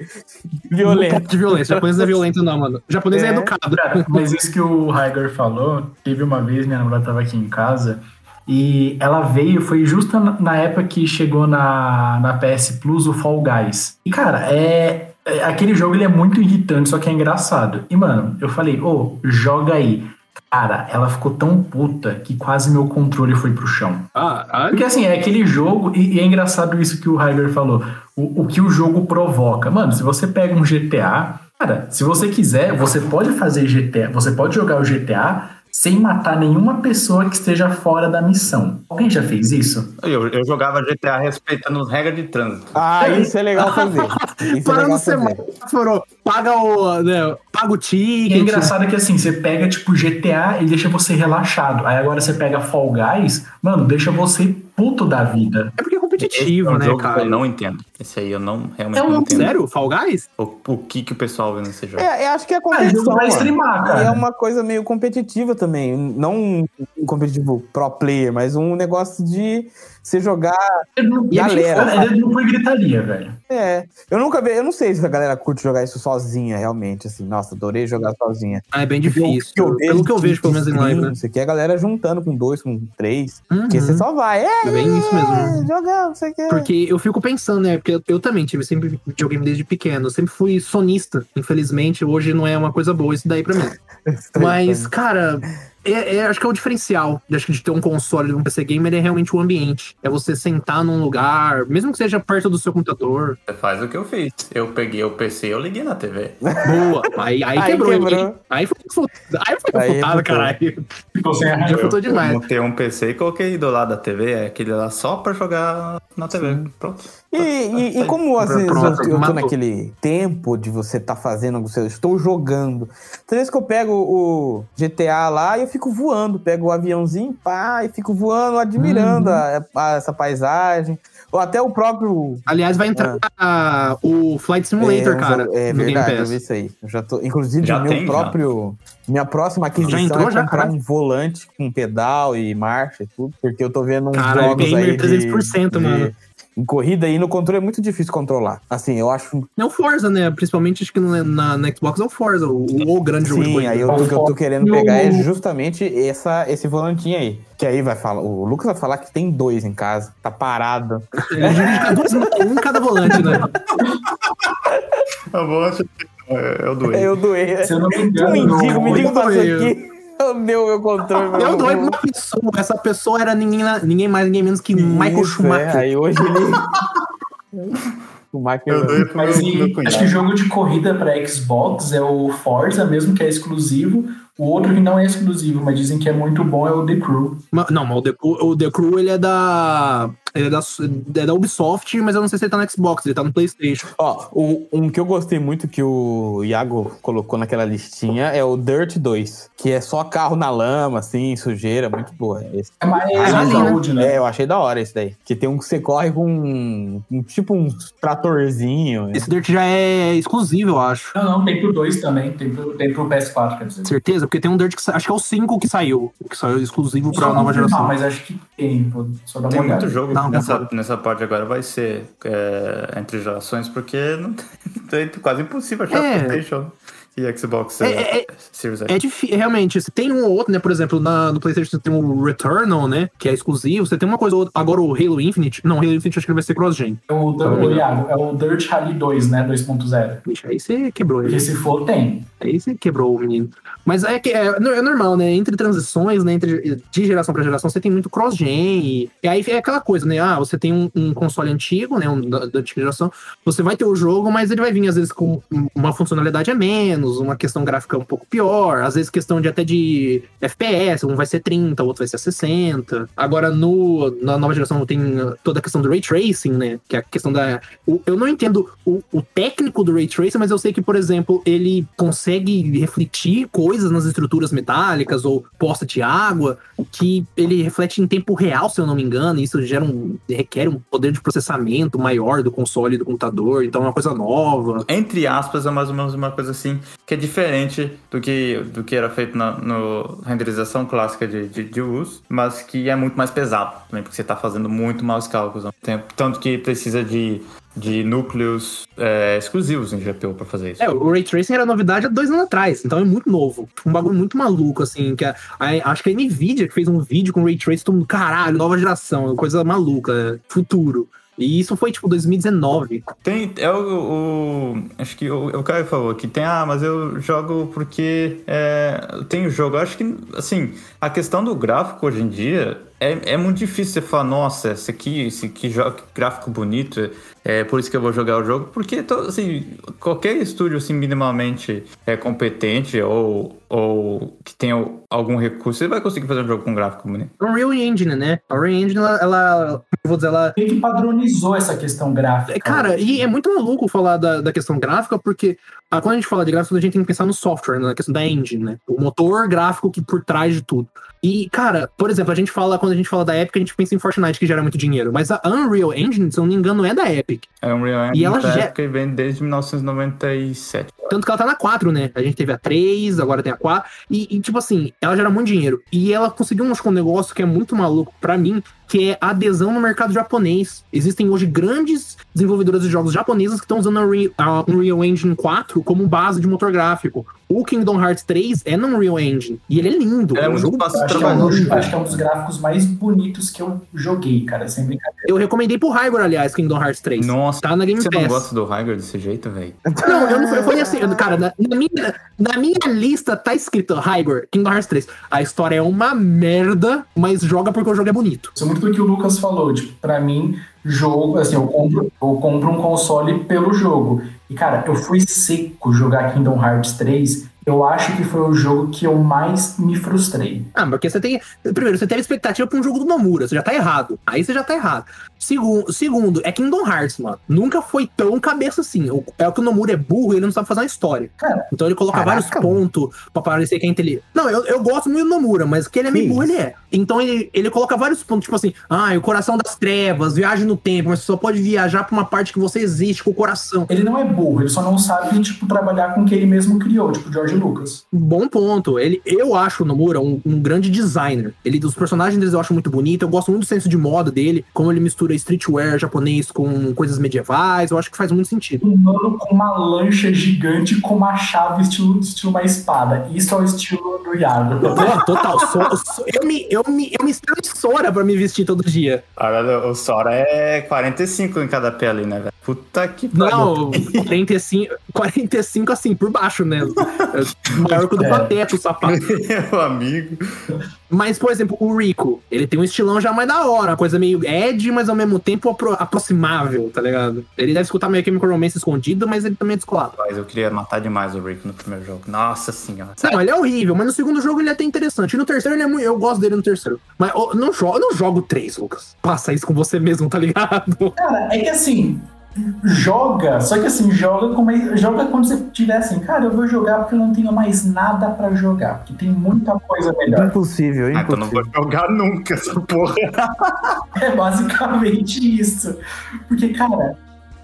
Não violento. pode de violência. Japonês não é violento, não, mano. Japonês é, É. educado. Cara, mas isso que o Heiger falou, teve uma vez, minha namorada tava aqui em casa, e ela veio, foi justo na, época que chegou na, na PS Plus o Fall Guys. E, cara, é- Aquele jogo ele é muito irritante, só que é engraçado. E, mano, eu falei, ô, joga aí. Cara, ela ficou tão puta que quase meu controle foi pro chão. Ah, ah, Porque assim, é aquele jogo, e, e é engraçado isso que o Heiger falou, o, o que o jogo provoca. Mano, se você pega um GTA, cara, se você quiser, você pode fazer GTA, você pode jogar o GTA sem matar nenhuma pessoa que esteja fora da missão. Alguém já fez isso? Eu, eu jogava GTA respeitando as regras de trânsito. Ah, isso é legal fazer. <laughs> Isso é para legal no fazer. semáforo, paga o, né, paga o E é ticket. engraçado que assim, você pega tipo GTA e deixa você relaxado. Aí agora você pega Fall Guys, mano, deixa você puto da vida. É porque é Esse é competitivo, um né, jogo que cara? eu não entendo. Esse aí eu não realmente É não um entendo. sério? Fall Guys? O, o que, que o pessoal vê nesse jogo. É, eu acho que é Ah, competição. mano. streamar, E cara. é uma coisa meio competitiva também. Não um competitivo pro player, mas um negócio de você jogar. E é Galera. é dedo por gritaria, velho. É. Eu nunca vi. Eu não sei se a galera curte jogar isso sozinha, realmente. Assim, nossa, adorei jogar sozinha. Ah, é bem Porque difícil. que eu Pelo que eu vejo, pelo menos em live, né? Não sei o que, a galera juntando com dois, com três. Porque Uhum. você só vai. É, É bem isso mesmo. é, Jogar, não sei o que. Porque eu fico pensando, né? Porque eu, eu também tive sempre videogame desde pequeno. Eu sempre fui sonista. Infelizmente, hoje não é uma coisa boa isso daí pra mim. <laughs> Mas, cara, é, é- acho que é o diferencial de, acho que de ter um console de um PC gamer é realmente o ambiente. É você sentar num lugar, mesmo que seja perto do seu computador. Você faz o que eu fiz. Eu peguei o PC e eu liguei na TV. Boa. Aí, aí, Aí quebrou. quebrou. hein? Aí foi, aí foi Aí confutado, refutou. caralho. Ficou sem Já arranjo. futou Eu demais. montei um PC e coloquei do lado da TV. É aquele lá só pra jogar na TV. Pronto. E, e- e como às vezes Pronto, eu, eu tô matou. naquele tempo de você tá fazendo o que eu estou jogando. Tem vezes que eu pego o GTA lá e eu fico voando, pego o aviãozinho, pá, e fico voando, admirando Uhum. a- a- essa paisagem. Ou até o próprio. Aliás, vai entrar ah, o Flight Simulator, é, cara. é verdade, eu vi isso aí. Eu já tô, inclusive, Já meu tem, já. próprio. Minha próxima aquisição entrou, é já, comprar caralho? um volante com pedal e marcha e tudo, porque eu tô vendo uns Caralho, jogos gamer aí. 300%, de, mano. de- em corrida aí no controle é muito difícil controlar. Assim, eu acho É o Forza, né? Principalmente acho que na, na- na Xbox é o Forza, o, o grande jogo de Sim, aí eu, o que eu tô querendo E pegar é justamente essa, esse volantinho aí. Que aí vai falar. O Lucas vai falar que tem dois em casa. Tá parado. Divide duas, um em cada volante, né? Eu vou achar que é, é o do Eu doei. Eu não me Um engano, mendigo, no- o mendigo eu <laughs> doei. O meu, meu controle. meu- Eu doei pra uma pessoa. Essa pessoa era ninguém, ninguém mais, ninguém menos que Michael Isso, Schumacher. É, aí hoje ele. <laughs> o Michael. Eu dei pro meu, acho que jogo de corrida para Xbox é o Forza mesmo, que é exclusivo. O outro que não é exclusivo, mas dizem que é muito bom, é o The Crew. Não, mas o The, o, o The Crew ele é da. Ele é da, é da Ubisoft, mas eu não sei se ele tá no Xbox, ele tá no Playstation. Ó, o- um que eu gostei muito que o Iago colocou naquela listinha é o Dirt 2, que é só carro na lama, assim, sujeira, muito boa. Esse. É mais Ah, né? saúde, né? É, eu achei da hora esse daí. Que tem um que você corre com um, um- tipo um tratorzinho. Esse Dirt já é exclusivo, eu acho. Não, não, tem pro 2 também, tem pro, tem pro PS4, quer dizer. Certeza? Porque tem um Dirt que acho que é o 5 que saiu. Que saiu exclusivo pra nova geração. Mas acho que tem, pô, só dá uma Tem olhada. muito jogo Não, nessa, nessa parte agora vai ser é, entre gerações, porque não <laughs> tem, é quase impossível achar É. PlayStation e Xbox É, é, é- Series X. É difícil, realmente. Você tem um ou outro, né? Por exemplo, na, no PlayStation você tem o Returnal, né? Que é exclusivo. Você tem uma coisa ou outra. Agora o Halo Infinite. Não, o Halo Infinite acho que ele vai ser cross-gen. É o, o, Iago, é o Dirt Rally 2, né? 2.0. Vixe, Aí você quebrou ele. Porque se for, tem. Aí você quebrou o menino. Mas é que é, é normal, né? Entre transições, né? Entre, de geração pra geração, você tem muito cross-gen. E, e aí é aquela coisa, né? Ah, você tem um, um console antigo, né? Um, da, da antiga geração. Você vai ter o jogo, mas ele vai vir, às vezes, com uma funcionalidade a menos, uma questão gráfica um pouco pior, às vezes questão de até de FPS, um vai ser 30, o outro vai ser 60. Agora, no, na nova geração tem toda a questão do Ray Tracing, né? Que é a questão da. o- eu não entendo o, o técnico do Ray Tracing, mas eu sei que, por exemplo, ele consegue refletir coisas nas estruturas metálicas ou poça de água que ele reflete em tempo real, se eu não me engano, e isso gera um, requer um poder de processamento maior do console e do computador, então é uma coisa nova. Entre aspas, é mais ou menos uma coisa assim, que é diferente do que, do que era feito na no renderização clássica de, de, de uso, mas que é muito mais pesado também, porque você está fazendo muito mais cálculos ao tempo. Tanto que precisa de, de núcleos é, exclusivos em GPU para fazer isso. É, o Ray Tracing era novidade há dois anos atrás, então é muito novo. Um bagulho muito maluco, assim, que a, a- acho que a Nvidia que fez um vídeo com Ray Tracing, todo mundo, caralho, nova geração, coisa maluca, é, futuro. E isso foi, tipo, 2019. Tem, é o, o- acho que o, o Caio falou que tem, ah, mas eu jogo porque é, eu tenho jogo. Eu acho que, assim, a questão do gráfico hoje em dia é, é muito difícil você falar, nossa, esse aqui, esse aqui joga que gráfico bonito, é por isso que eu vou jogar o jogo, porque, to- assim, qualquer estúdio, assim, minimamente é, competente ou, ou que tenha algum recurso, ele vai conseguir fazer um jogo com gráfico bonito. Unreal Engine, né? A Unreal Engine, ela, ela eu vou dizer, ela Quem que padronizou essa questão gráfica? É, Cara, e é muito maluco falar da, da questão gráfica, porque ah, quando a gente fala de gráfico, a gente tem que pensar no software, né, na questão da engine, né? O motor gráfico que por trás de tudo. E, cara, por exemplo, a gente fala, quando a gente fala da Epic, a gente pensa em Fortnite, que gera muito dinheiro. Mas a Unreal Engine, se eu não me engano, é da Epic. É um Real E ela Engine já- que vem desde 1997. Tanto que ela tá na 4, né? A gente teve a 3, agora tem a 4. E, e, tipo assim, ela gera muito dinheiro. E ela conseguiu um, um negócio que é muito maluco pra mim, que é a adesão no mercado japonês. Existem hoje grandes desenvolvedoras de jogos japonesas que estão usando a Unreal, a Unreal Engine 4 como base de motor gráfico. O Kingdom Hearts 3 é no Unreal Engine. E ele é lindo. É um muito jogo fácil acho, que é um, acho que é um dos gráficos mais bonitos que eu joguei, cara, sem brincadeira. Eu recomendei pro Hygor, aliás, Kingdom Hearts 3. Nossa, Tá na Game você Pass. não gosta do Hygor desse jeito, velho? Não, eu não eu falei assim, cara, na, na minha, na minha lista tá escrito Hygor, Kingdom Hearts 3. A história é uma merda, mas joga porque o jogo é bonito. É muito do que o Lucas falou, tipo, pra mim, jogo, assim, eu compro, eu compro um console pelo jogo. E, cara, eu fui seco jogar Kingdom Hearts 3 eu acho que foi o jogo que eu mais me frustrei. Ah, porque você tem. Primeiro, você teve expectativa pra um jogo do Nomura, você já tá errado. Aí você já tá errado. Segundo, segundo é Kingdom Hearts, mano. Nunca foi tão cabeça assim. O- É o que o Nomura é burro e ele não sabe fazer uma história. Cara, Então ele coloca Caraca, vários pontos pra parecer que é inteligente. Não, eu, eu gosto muito do Nomura, mas que ele é meio burro, ele é. Então ele, ele coloca vários pontos, tipo assim, ah, o coração das trevas, viagem no tempo, mas você só pode viajar pra uma parte que você existe com o coração. ele não é burro, ele só não sabe, tipo, trabalhar com o que ele mesmo criou, tipo George Lucas. Bom ponto. Ele, eu acho o Nomura um, um grande designer. Ele, dos personagens deles eu acho muito bonito. Eu gosto muito do senso de moda dele, como ele mistura streetwear japonês com coisas medievais. Eu acho que faz muito sentido. Um mano com uma lancha gigante com uma chave estilo, estilo uma espada. Isso é o estilo do. Pô, total. So- so- eu, me, eu, me, eu me estranho de Sora pra me vestir todo dia. Agora, o Sora é 45 em cada pele, né, velho? Puta que pariu. Não, 45, 45 assim, por baixo, né? <laughs> É Maior que o do É. Pateta, <laughs> o sapato. Meu amigo. Mas, por exemplo, o Rico, ele tem um estilão já mais da hora, coisa meio Ed, mas ao mesmo tempo apro- aproximável, tá ligado? Ele deve escutar meio Chemical Romance escondido, mas ele também é descolado. Mas eu queria matar demais o Rick no primeiro jogo. Nossa senhora. Não, ele é horrível, mas no segundo jogo ele é até interessante. E no terceiro ele é muito. Eu gosto dele no terceiro. Mas eu não jogo, eu não jogo três, Lucas. Passa isso com você mesmo, tá ligado? Cara, é que assim, joga, só que assim, joga com mais, joga quando você tiver assim, cara, eu vou jogar porque eu não tenho mais nada pra jogar, porque tem muita coisa melhor. Impossível, Ah, então eu não vou jogar nunca essa porra. <laughs> É basicamente isso. Porque, cara,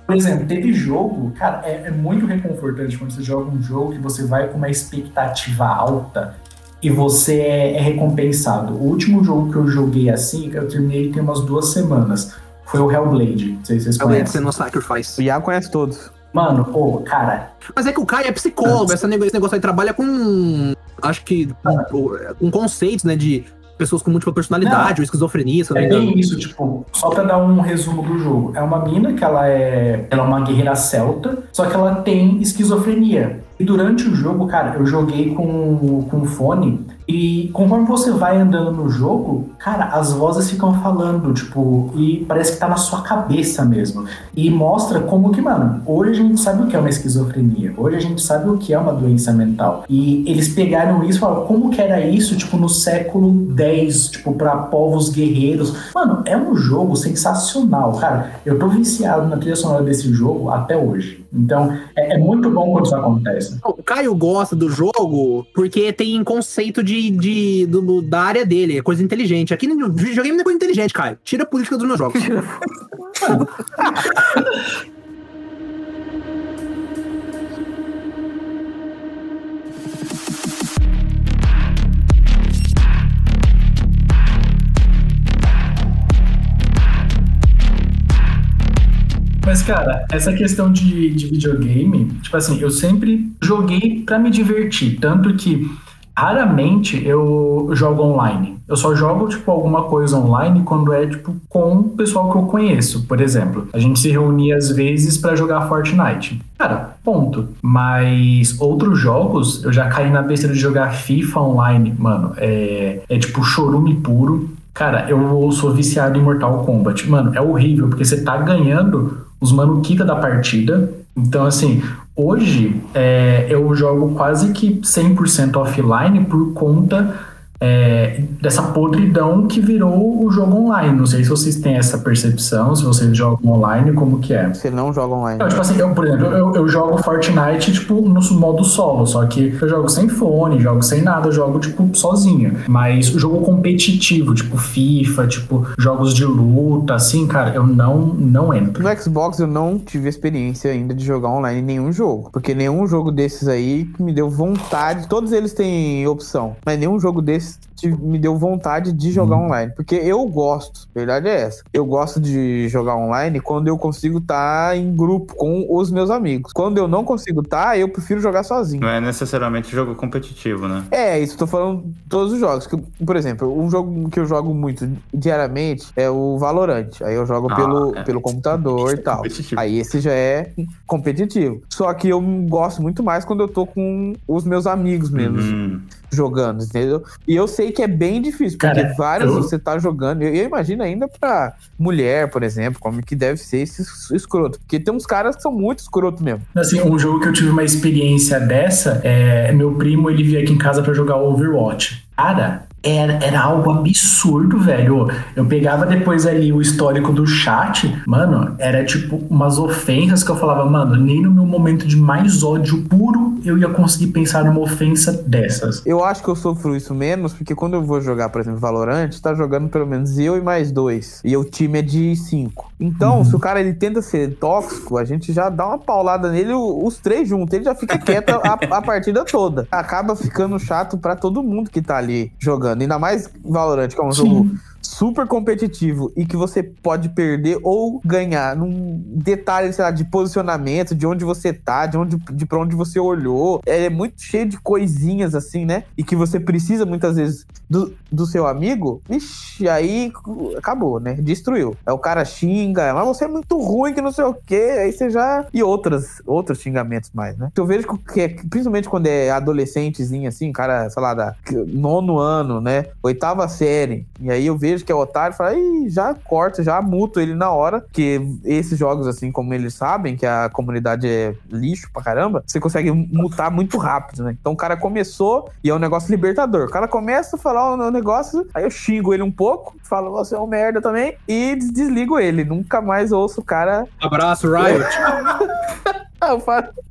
por exemplo, teve jogo, cara, é, é muito reconfortante quando você joga um jogo que você vai com uma expectativa alta e você é, é recompensado. O último jogo que eu joguei assim, que eu terminei tem umas duas semanas, foi o Hellblade. Não sei se vocês Eu lembro de conhecem. no Sacrifice. O Iago conhece todos. Mano, pô, cara, Mas é que o Kai é psicólogo, esse negócio, aí trabalha com. Acho que. Com, com conceitos, né? De pessoas com múltipla personalidade ou esquizofrenia, se não É me engano. bem isso, tipo, só pra dar um resumo do jogo. É uma mina que ela é, ela é uma guerreira celta, só que ela tem esquizofrenia. E durante o jogo, cara, eu joguei com, com fone e conforme você vai andando no jogo, cara, as vozes ficam falando, tipo, e parece que tá na sua cabeça mesmo. E mostra como que, mano, hoje a gente sabe o que é uma esquizofrenia, hoje a gente sabe o que é uma doença mental. E eles pegaram isso e falaram, como que era isso, tipo, no século X, tipo, pra povos guerreiros. Mano, é um jogo sensacional, cara. Eu tô viciado na trilha sonora desse jogo até hoje. Então, é, é muito bom quando isso acontece. O Caio gosta do jogo porque tem conceito de, de, do- da área dele, é coisa inteligente. Aqui no videogame não é coisa inteligente, Caio. Tira a política dos meus jogos. Mas, cara, essa questão de, de videogame, tipo assim, eu sempre joguei pra me divertir. Tanto que raramente eu jogo online. Eu só jogo, tipo, alguma coisa online quando é, tipo, com o pessoal que eu conheço. Por exemplo, a gente se reunia às vezes pra jogar Fortnite. Cara, ponto. Mas outros jogos, eu já caí na besteira de jogar FIFA online, mano. É, é tipo chorume puro. Cara, eu sou viciado em Mortal Kombat. Mano, é horrível, porque você tá ganhando, os mano quita da partida. Então, assim, hoje é, eu jogo quase que 100% offline por conta é, dessa podridão que virou o jogo online. Não sei se vocês têm essa percepção, se vocês jogam online, como que é. Você não joga online. Não, tipo assim, eu, por exemplo, eu, eu jogo Fortnite, tipo, no modo solo, só que eu jogo sem fone, jogo sem nada, eu jogo, tipo, sozinho. Mas o jogo competitivo, tipo FIFA, tipo, jogos de luta, assim, cara, eu não, não entro. No Xbox eu não tive experiência ainda de jogar online em nenhum jogo. Porque nenhum jogo desses aí me deu vontade. Todos eles têm opção. Mas nenhum jogo desses tive- me deu vontade de jogar online. Porque eu gosto. A verdade é essa. Eu gosto de jogar online quando eu consigo estar em grupo com os meus amigos. Quando eu não consigo estar, eu prefiro jogar sozinho. Não é necessariamente jogo competitivo, né? É, isso, tô falando todos os jogos. Que, por exemplo, um jogo que eu jogo muito diariamente é o Valorant. Aí eu jogo Ah, pelo, é. pelo computador e tal. Aí esse já é competitivo. Só que eu gosto muito mais quando eu tô com os meus amigos mesmo Hum. jogando, entendeu? E eu sei que é bem difícil, porque Cara, vários eu- você tá jogando. Eu, eu imagino ainda pra mulher, por exemplo, como que deve ser esse es- escroto. Porque tem uns caras que são muito escroto mesmo. Assim, um jogo que eu tive uma experiência dessa, é, meu primo, ele veio aqui em casa pra jogar Overwatch. Cara, era, era algo absurdo, velho. Eu pegava depois ali o histórico do chat, mano, era tipo umas ofensas que eu falava, mano, nem no meu momento de mais ódio puro eu ia conseguir pensar numa ofensa dessas. Eu acho que eu sofro isso menos, porque quando eu vou jogar, por exemplo, Valorant, tá jogando pelo menos eu e mais dois. E o time é de cinco. Então, se o cara ele tenta ser tóxico, a gente já dá uma paulada nele, os três juntos. Ele já fica quieto a, a partida toda. Acaba ficando chato pra todo mundo que tá ali jogando. Ainda mais Valorant, que é um jogo super competitivo e que você pode perder ou ganhar num detalhe, sei lá, de posicionamento, de onde você tá, de onde de pra onde você olhou. É muito cheio de coisinhas assim, né? E que você precisa muitas vezes do, do seu amigo. Ixi, aí acabou, né? Destruiu. Aí o cara xinga, mas você é muito ruim que não sei o quê. Aí você já e outras outros xingamentos mais, né? Eu vejo que é- principalmente quando é adolescentezinho assim, cara, sei lá, da nono ano, né? Oitava série. E aí eu vejo que é otário e falo, Ih, já corta, já muto ele na hora. Que esses jogos, assim, como eles sabem, que a comunidade é lixo pra caramba, você consegue mutar muito rápido, né? Então o cara começou e é um negócio libertador. O cara começa a falar o negócio, aí eu xingo ele um pouco, falo, você é um merda também, e des- desligo ele. Nunca mais ouço o cara. Abraço, Riot. <laughs> Ah, eu.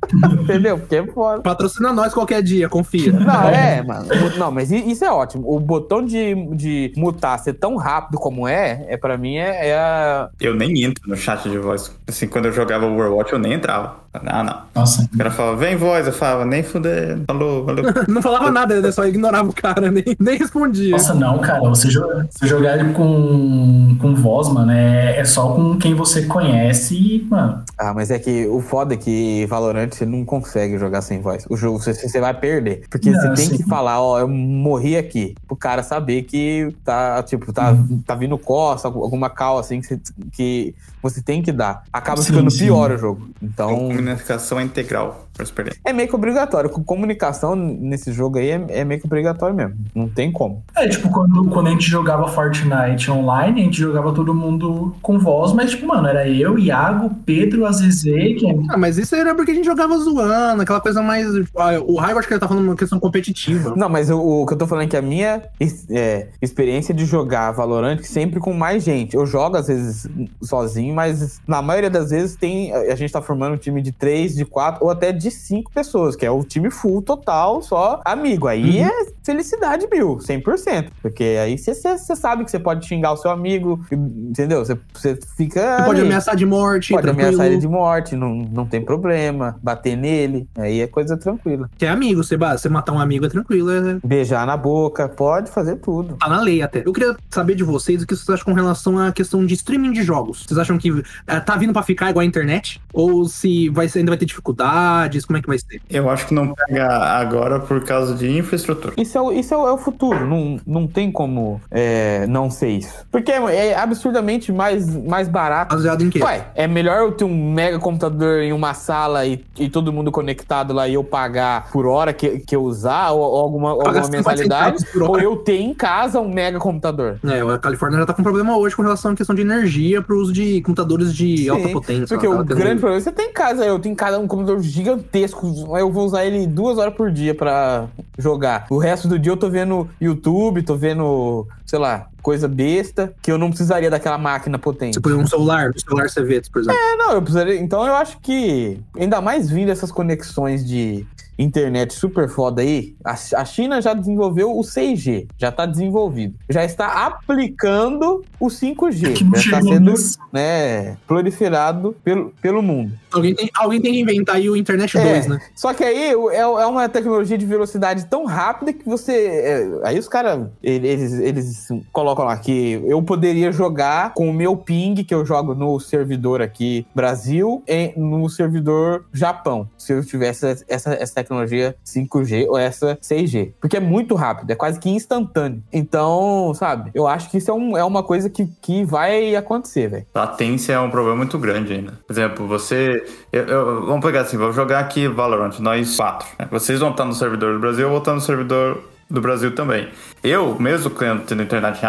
<laughs> Entendeu? Porque é foda. Patrocina nós qualquer dia, confia. Não, é, mano. Não, mas isso é ótimo. O botão de, de mutar ser tão rápido como é, é para mim é, é a. Eu nem entro no chat de voz. Assim, quando eu jogava Overwatch, eu nem entrava. Ah, não. Nossa. O cara falava, vem voz, eu falava, nem fuder. Falou, valeu. <laughs> Não falava nada, né? Só ignorava o cara, <laughs> nem, nem respondia. Nossa, não, cara. Você, jo- você jogar com, com voz, mano, é, é só com quem você conhece e, mano. Ah, mas é que o foda é que Valorant você não consegue jogar sem voz. O jogo você, você vai perder. Porque Não, você tem sim. que falar, ó, eu morri aqui. O cara saber que tá, tipo, tá, Uhum. tá vindo costa, alguma cal assim que você, que você tem que dar. Acaba Sim, ficando sim. pior o jogo. Então, Então. comunicação é integral pra se perder. É meio que obrigatório. Com comunicação nesse jogo aí é, é meio que obrigatório mesmo. Não tem como. É, tipo, quando, quando a gente jogava Fortnite online, a gente jogava todo mundo com voz, mas, tipo, mano, era eu, Iago, Pedro, Azizê, que é Ah, mas isso era porque a gente jogava zoando, aquela coisa mais. ah, O Raio acho que ele tá falando uma questão competitiva. Não, mas o, o que eu tô falando é que a minha é, experiência de jogar Valorant sempre com mais gente. Eu jogo às vezes sozinho, mas na maioria das vezes tem a gente tá formando um time de três, de quatro ou até de cinco pessoas, que é o time full total, só amigo. Aí Uhum. é felicidade mil, 100%. Porque aí você sabe que você pode xingar o seu amigo, entendeu? Você fica. Você pode ameaçar de morte, Pode tranquilo, ameaçar ele de morte, não, não tem problema. Bater nele, aí é coisa tranquila. Que é amigo, você, você matar um amigo é tranquilo, é, Beijar na boca, pode fazer tudo. tá na lei até. Eu queria saber de vocês o que vocês acham com relação à questão de streaming de jogos. Vocês acham que eh, tá vindo pra ficar igual a internet? Ou se vai, ser- ainda vai ter dificuldades? Como é que vai ser? Eu acho que não pega agora por causa de infraestrutura. Isso é, o- isso é, o, é o futuro, não, não tem como é, não ser isso. Porque é, é absurdamente mais, mais barato. Baseado em quê? Ué, é melhor eu ter um mega computador em uma sala e, e todo mundo conectado lá e eu pagar por hora que, que eu usar, ou, ou alguma, alguma 50 mensalidade, ou eu ter em casa um mega computador. É, a Califórnia já tá com problema hoje com relação à questão de energia pro uso de computadores de Sim, alta potência. Porque o tá tendo- grande problema é que você tem em casa, eu tenho em casa um computador gigantesco, eu vou usar ele duas horas por dia pra jogar. O resto do dia eu tô vendo YouTube, tô vendo, sei lá, coisa besta, que eu não precisaria daquela máquina potente. Você põe um celular, no celular você vê, por exemplo. É, não, eu precisaria. Então eu acho que, ainda mais vindo essas conexões de internet super foda aí, a, China já desenvolveu o 6G, já tá desenvolvido. Já está aplicando o 5G. que já está sendo né, proliferado pelo, pelo mundo. Alguém, tem, alguém tem que inventar aí o Internet É. 2, né? Só que aí é, é uma tecnologia de velocidade tão rápida que você. é, aí os caras, eles, eles colocam lá que eu poderia jogar com o meu ping, que eu jogo no servidor aqui Brasil, e no servidor Japão. Se eu tivesse essa, essa tecnologia 5G ou essa 6G. Porque é muito rápido, é quase que instantâneo. Então, sabe, eu acho que isso é, um- é uma coisa que, que vai acontecer, velho. Latência é um problema muito grande ainda. Por exemplo, você. eu- eu- vamos pegar assim, vou jogar aqui Valorant, nós quatro. né? Vocês vão estar no servidor do Brasil, eu vou estar no servidor do Brasil também. Eu, mesmo tendo internet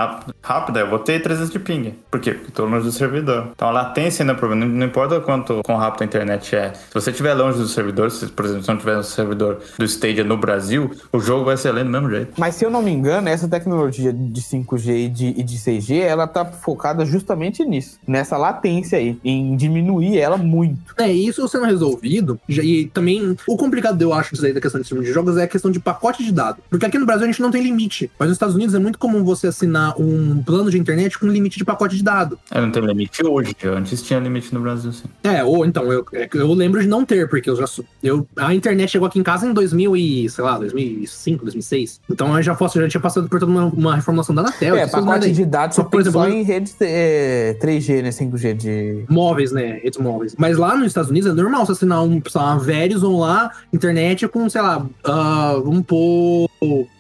rápida, eu vou ter 300 de ping. Por quê? Porque estou longe do servidor. Então a latência ainda é um problema. Não importa quanto quão rápido a internet é. Se você estiver longe do servidor, se, por exemplo, se não tiver um servidor do Stadia no Brasil, o jogo vai ser lento do mesmo jeito. Mas se eu não me engano, essa tecnologia de 5G e de, e de 6G, ela tá focada justamente nisso. Nessa latência aí. Em diminuir ela muito. É, isso sendo resolvido. Já, e também, o complicado eu acho disso aí da questão de streaming de jogos é a questão de pacote de dados. Porque aqui no Brasil a gente não tem limite. Mas nos Estados Unidos é muito comum você assinar um plano de internet com limite de pacote de dados. É, não tem limite hoje. Antes tinha limite no Brasil, sim. É, ou então, eu, é eu lembro de não ter, porque eu já. Eu, a internet chegou aqui em casa em 2000 e, sei lá, 2005, 2006. Então eu já, posso, já tinha passado por toda uma, uma reformulação da Anatel. É, pacote de dados só, por exemplo, só em redes é, 3G, né? 5G de. Móveis, né? Redes móveis. Mas lá nos Estados Unidos é normal você assinar um, sei lá, uma Verizon lá, internet com, sei lá, uh, vamos pôr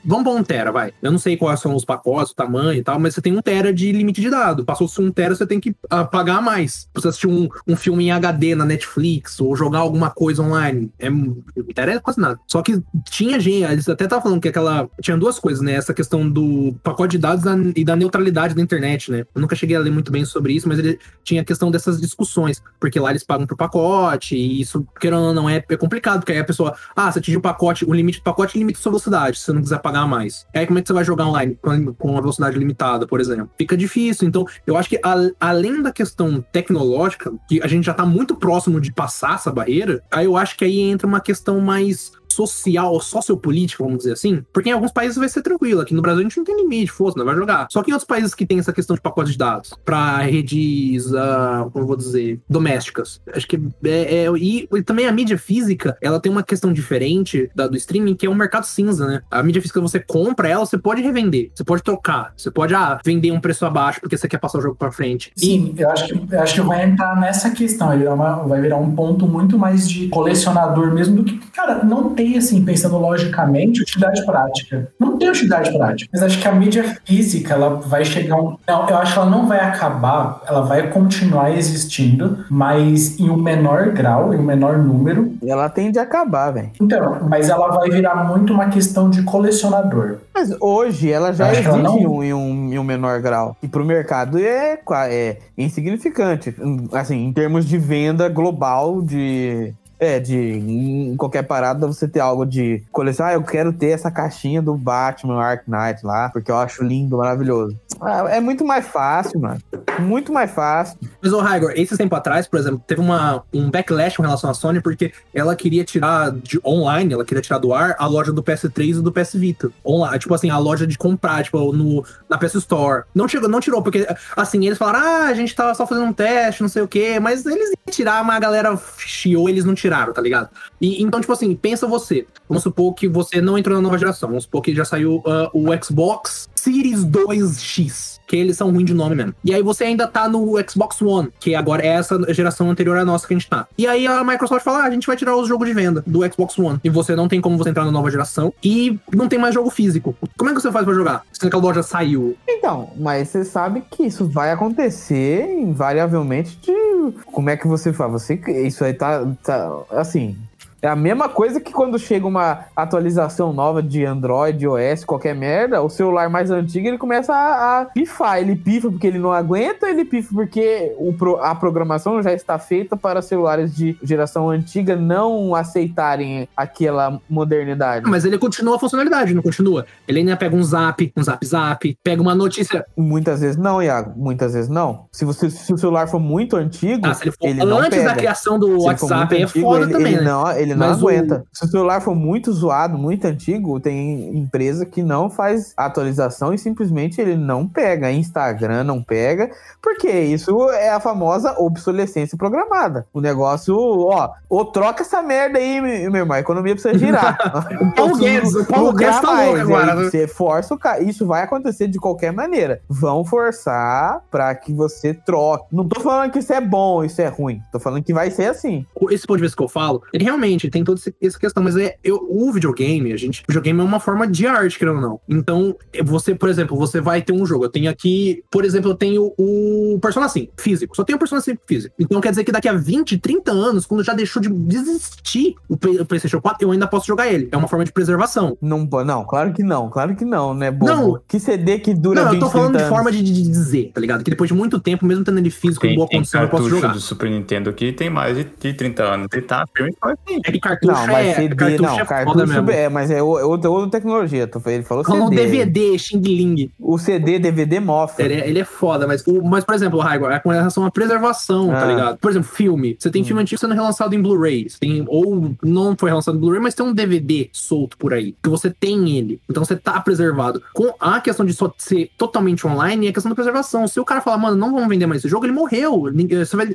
Vamos para um tera, vai. Eu não sei quais são os pacotes, o tamanho e tal, mas você tem um tera de limite de dado. Passou-se um tera, você tem que uh, pagar mais. Pra você assistir um, um filme em HD na Netflix ou jogar alguma coisa online. É, um tera é quase nada. Só que tinha gente, eles até estavam falando que aquela. Tinha duas coisas, né? Essa questão do pacote de dados e da neutralidade da internet, né? Eu nunca cheguei a ler muito bem sobre isso, mas ele tinha a questão dessas discussões. Porque lá eles pagam por pacote, e isso, querendo ou não, é, é complicado, porque aí a pessoa, ah, você atinge o pacote, o limite do pacote limita a sua velocidade. Se você não quiser pagar mais. Aí como é que você vai jogar online com uma velocidade limitada, por exemplo? Fica difícil. Então, eu acho que a, além da questão tecnológica, que a gente já tá muito próximo de passar essa barreira, aí eu acho que aí entra uma questão mais social, sociopolítica, vamos dizer assim, porque em alguns países vai ser tranquilo. Aqui no Brasil a gente não tem limite, fosse, não vai jogar. Só que em outros países que tem essa questão de pacote de dados para redes, uh, como eu vou dizer, domésticas. Acho que é, é e, e, também a mídia física, ela tem uma questão diferente da do streaming, que é um mercado cinza, né? A mídia física você compra ela, você pode revender, você pode trocar, você pode ah, vender um preço abaixo porque você quer passar o jogo para frente. Sim, e... eu acho que eu acho que vai entrar nessa questão, ele vai virar um ponto muito mais de colecionador mesmo do que, cara, não tem, assim, pensando logicamente, utilidade prática. Não tem utilidade prática. Mas acho que a mídia física, ela vai chegar um. Não, eu acho que ela não vai acabar, ela vai continuar existindo, mas em um menor grau, em um menor número. Ela tende a acabar, velho. Então, mas ela vai virar muito uma questão de colecionador. Mas hoje ela já existe ela não... em, um, em um menor grau. E pro mercado é, é insignificante. Assim, em termos de venda global de é, de em qualquer parada você ter algo de coleção. Ah, eu quero ter essa caixinha do Batman Ark Knight lá, porque eu acho lindo, maravilhoso. Ah, é muito mais fácil, mano. Muito mais fácil. Mas, ô, Raigor, esses tempo atrás, por exemplo, teve uma, um backlash com relação à Sony, porque ela queria tirar de online, ela queria tirar do ar a loja do PS3 e do PS Vita. Online, tipo assim, a loja de comprar, tipo, no, na PS Store. Não, chegou, não tirou, porque, assim, eles falaram, ah, a gente tava só fazendo um teste, não sei o quê, mas eles iam tirar, mas a galera chiou, eles não tiraram, tá ligado? E, então, tipo assim, pensa você. Vamos supor que você não entrou na nova geração. Vamos supor que já saiu uh, o Xbox Series 2X, que eles são ruins de nome mesmo. E aí você ainda tá no Xbox One, que agora é essa geração anterior à nossa que a gente tá. E aí a Microsoft fala: ah, a gente vai tirar os jogos de venda do Xbox One. E você não tem como você entrar na nova geração. E não tem mais jogo físico. Como é que você faz pra jogar? Se aquela loja saiu. Então, mas você sabe que isso vai acontecer invariavelmente de. Como é que você faz? Você. Isso aí tá. tá assim, é a mesma coisa que quando chega uma atualização nova de Android, OS, qualquer merda, o celular mais antigo ele começa a, a pifar. Ele pifa porque ele não aguenta, ele pifa porque o, a programação já está feita para celulares de geração antiga não aceitarem aquela modernidade. Mas ele continua a funcionalidade, não continua? Ele ainda pega um zap, um zap zap, pega uma notícia. Muitas vezes não, Iago. Muitas vezes não. Se, você, se o celular for muito antigo, ah, se ele, for ele antes da criação do se WhatsApp, é antigo, foda ele, também, ele né? Não, ele ele não Mas aguenta. O... Se o celular for muito zoado, muito antigo, tem empresa que não faz atualização e simplesmente ele não pega. Instagram não pega, porque isso é a famosa obsolescência programada. O negócio, ó, ou troca essa merda aí, meu irmão, a economia precisa girar. o <laughs> Paulo Guedes, o Paulo Guedes tá louco agora. Né? Você força o cara, isso vai acontecer de qualquer maneira. Vão forçar para que você troque. Não tô falando que isso é bom, isso é ruim. Tô falando que vai ser assim. Esse ponto de vista que eu falo, ele realmente Exatamente, tem toda essa questão. Mas é, eu, o videogame, a gente. O videogame é uma forma de arte, querendo ou não. Então, você, por exemplo, você vai ter um jogo. Eu tenho aqui, por exemplo, eu tenho o Persona 5 físico. Só tenho o Persona 5 físico. Então quer dizer que daqui a 20, 30 anos, quando já deixou de existir o, Play- o PlayStation 4, eu ainda posso jogar ele. É uma forma de preservação. Não, não, claro que não, claro que não, né, bobo? Não. Que CD que dura não, 20, eu tô falando 30 de forma de, de dizer, tá ligado? Que depois de muito tempo, mesmo tendo ele físico em Tem, boa tem condição, eu posso jogar. do Super Nintendo que tem mais de, de 30 anos. E tá firme e forte. É que cartucho Não, mas é, CD, cartucho não, é cartucho é, mas é é outra, outra tecnologia. Ele falou um CD. DVD, Xing Ling. O CD, DVD mofa. Ele é, ele é foda, mas, o, mas por exemplo, o Raigor, é com relação à preservação, tá Ah. ligado? Por exemplo, filme. Você tem filme antigo sendo relançado em Blu-ray. tem- Ou não foi relançado em Blu-ray, mas tem um DVD solto por aí. Que você tem ele. Então você tá preservado. Com a questão de só ser totalmente online e a questão da preservação. Se o cara falar, mano, não vamos vender mais esse jogo, ele morreu.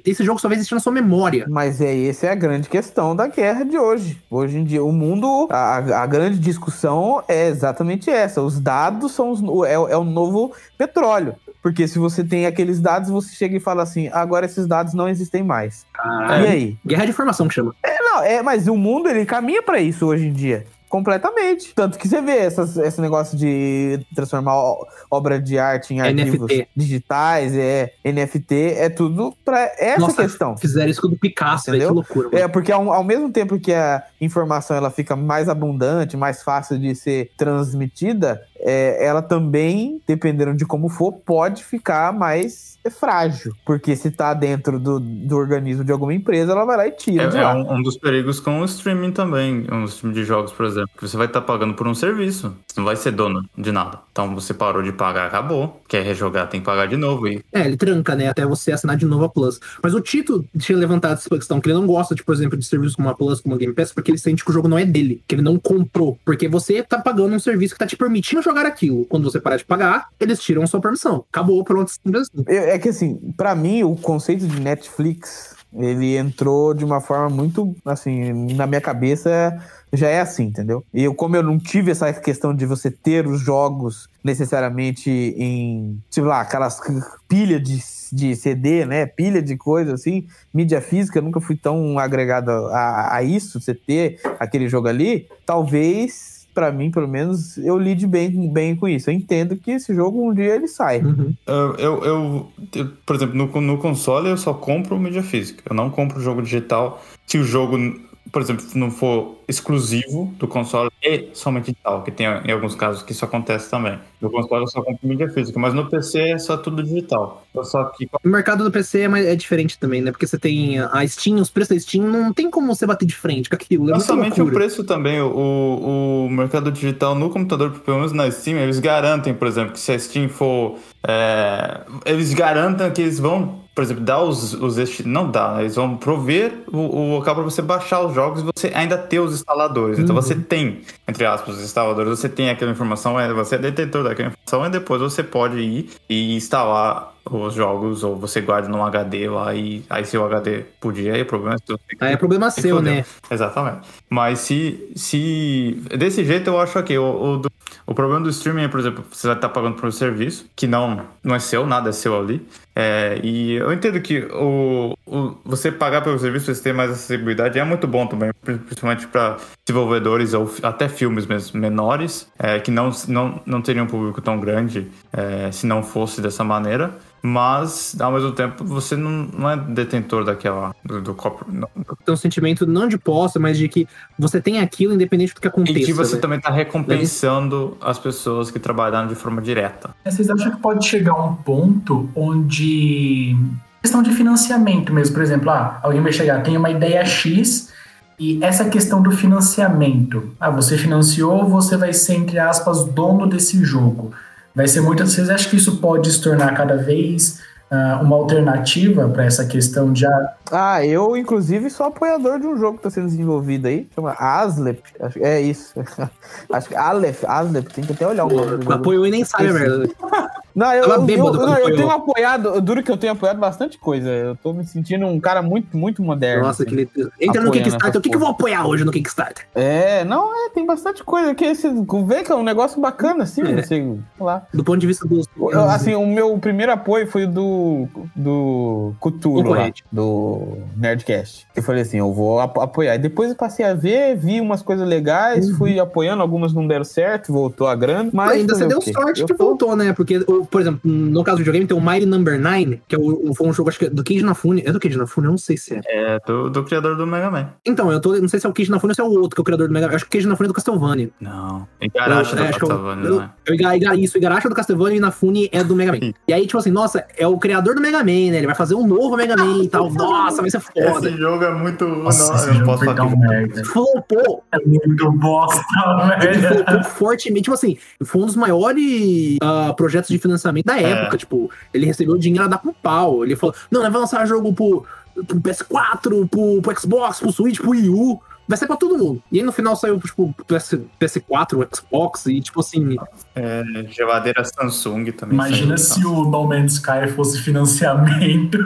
Esse jogo só vai existir na sua memória. Mas é essa é a grande questão da guerra de hoje. Hoje em dia, o mundo, a, a grande discussão é exatamente essa. Os dados são os- o- é, o- é o novo petróleo. Porque se você tem aqueles dados, você chega e fala assim, agora esses dados não existem mais. Caralho. E aí? Guerra de informação que chama. É, não, é, mas o mundo ele caminha pra isso hoje em dia. Completamente. Tanto que você vê essas- esse negócio de transformar obra de arte em arquivos NFT. digitais, é NFT, é tudo pra essa Nossa, questão. Fizeram isso com o Picasso, velho. Que loucura. mano. É, porque ao, ao mesmo tempo que a informação ela fica mais abundante, mais fácil de ser transmitida, é, ela também, dependendo de como for, pode ficar mais frágil. Porque se tá dentro do, do organismo de alguma empresa, ela vai lá e tira de É, é um, um dos perigos com o streaming também, um streaming de jogos, por exemplo, que você vai estar pagando por um serviço, você não vai ser dono de nada. Então você parou de pagar, acabou. Quer rejogar, tem que pagar de novo. E É, ele tranca, né? Até você assinar de novo a Plus. Mas o Tito tinha levantado essa questão, que ele não gosta, de, por exemplo, de serviços como a Plus, como a Game Pass, porque ele sente que o jogo não é dele, que ele não comprou. Porque você tá pagando um serviço que tá te permitindo jogar aquilo. Quando você parar de pagar, eles tiram sua permissão. Acabou, pronto, simples assim. É é que assim, pra mim, o conceito de Netflix, ele entrou de uma forma muito, assim, na minha cabeça já é assim, entendeu? E eu, como eu não tive essa questão de você ter os jogos necessariamente em, sei lá, aquelas pilha de, de CD, né? Pilha de coisa assim, mídia física, eu nunca fui tão agregado a, a isso, você ter aquele jogo ali, talvez. Pra mim, pelo menos, eu lide bem, bem com isso. Eu entendo que esse jogo um dia ele sai. Uhum. eu, eu, eu- eu, por exemplo, no, no console eu só compro mídia física. Eu não compro jogo digital. Se o jogo, por exemplo, não for exclusivo do console e somente digital, que tem em alguns casos que isso acontece também. No console eu só compro mídia física, mas no PC é só tudo digital. Eu só que O mercado do PC é, é diferente também, né? Porque você tem a Steam, os preços da Steam, não tem como você bater de frente com aquilo. É Não somente o preço também, o, o mercado digital no computador, pelo menos na Steam, eles garantem, por exemplo, que se a Steam for. é, eles garantem que eles vão, por exemplo, dar os. os esti- não dá, né? eles vão prover o, o local para você baixar os jogos e você ainda ter os instaladores. Então Uhum. você tem, entre aspas, os instaladores, você tem aquela informação, é, você é detentor daquela informação e depois você pode ir e instalar os jogos, ou você guarda num HD lá e aí se o HD podia, aí o problema é seu. Aí é problema Se seu, né? Exatamente. Mas se, se. Desse jeito eu acho que o, o, do- o problema do streaming é, por exemplo, você vai estar pagando por um serviço que não, não é seu, nada é seu ali. É, e eu entendo que o, o, você pagar pelo serviço, você ter mais acessibilidade, é muito bom também, principalmente para desenvolvedores ou até filmes mesmo, menores, é, que não, não, não teriam um público tão grande é, se não fosse dessa maneira. Mas, ao mesmo tempo, você não, não é detentor daquela. do, do não- Tem um sentimento não de posse, mas de que você tem aquilo independente do que aconteça. E que você velho. também está recompensando as pessoas que trabalharam de forma direta. Mas Vocês acham que pode chegar a um ponto onde. questão de financiamento mesmo, por exemplo, ah, alguém vai chegar, tem uma ideia X e essa questão do financiamento. Ah, você financiou, você vai ser, entre aspas, dono desse jogo. Vai ser muito. Vocês acham que isso pode se tornar cada vez ah, uma alternativa para essa questão de. ah, Ah, eu, inclusive, sou apoiador de um jogo que está sendo desenvolvido aí, chama Aslep. Acho, é isso. <laughs> Acho que Aleph, Aslep, tem que até olhar o nome. Apoiou e nem sabe merda. <laughs> Não, eu, eu, eu- não, eu tenho apoiado, duro que eu tenho apoiado bastante coisa. Eu tô me sentindo um cara muito, muito moderno. Nossa, assim. que ele... Entra no Kickstarter. O que, que eu vou apoiar hoje no Kickstarter? É, não, é, tem bastante coisa que você vê que é um negócio bacana, assim, É. você, sei lá. Do ponto de vista dos. Eu, assim, o meu primeiro apoio foi do, do Cthulhu, lá, do Nerdcast. Eu falei assim, eu vou apo- apoiar. E depois eu passei a ver, vi umas coisas legais, Uhum. fui apoiando, algumas não deram certo, voltou a grana. Mas ainda você deu sorte Eu que voltou, né? Porque, o- por exemplo, no caso do videogame tem o Mighty Number 9, que é o, o- foi um jogo, acho que é do Cage Nafune. É do Cage Nafune? Eu não sei se é. É do, do criador do Mega Man. Então, eu tô, não sei se é o Cage Nafune ou se é o outro, que é o criador do Mega Man. Acho que o Cage Nafune é do Castlevania. Não. Igarashi Eu- do é, acho que é Castlevania, eu- é? eu- Iga- Isso, o Igarashi é do Castlevania e Nafune é do Mega Man. <laughs> E aí, tipo assim, nossa, é o criador do Mega Man, né? Ele vai fazer um novo Mega Man e tal. <laughs> Nossa, vai ser foda. Esse jogo é muito. Nossa, não, esse eu não posso falar que merda. <laughs> Flopou. É muito bosta, Ele velho. flopou fortemente. Tipo assim, foi um dos maiores ah, projetos de financiamento da época. Tipo, ele recebeu dinheiro a dar com pau. Ele falou: não, nós vamos lançar jogo pro, pro PS4, pro, pro Xbox, pro Switch, pro Wii U. Vai ser pra todo mundo. E aí no final saiu, tipo, pro PS, PS4, Xbox, e tipo assim. É, geladeira Samsung também. Imagina se o No Man's Sky fosse financiamento. <laughs>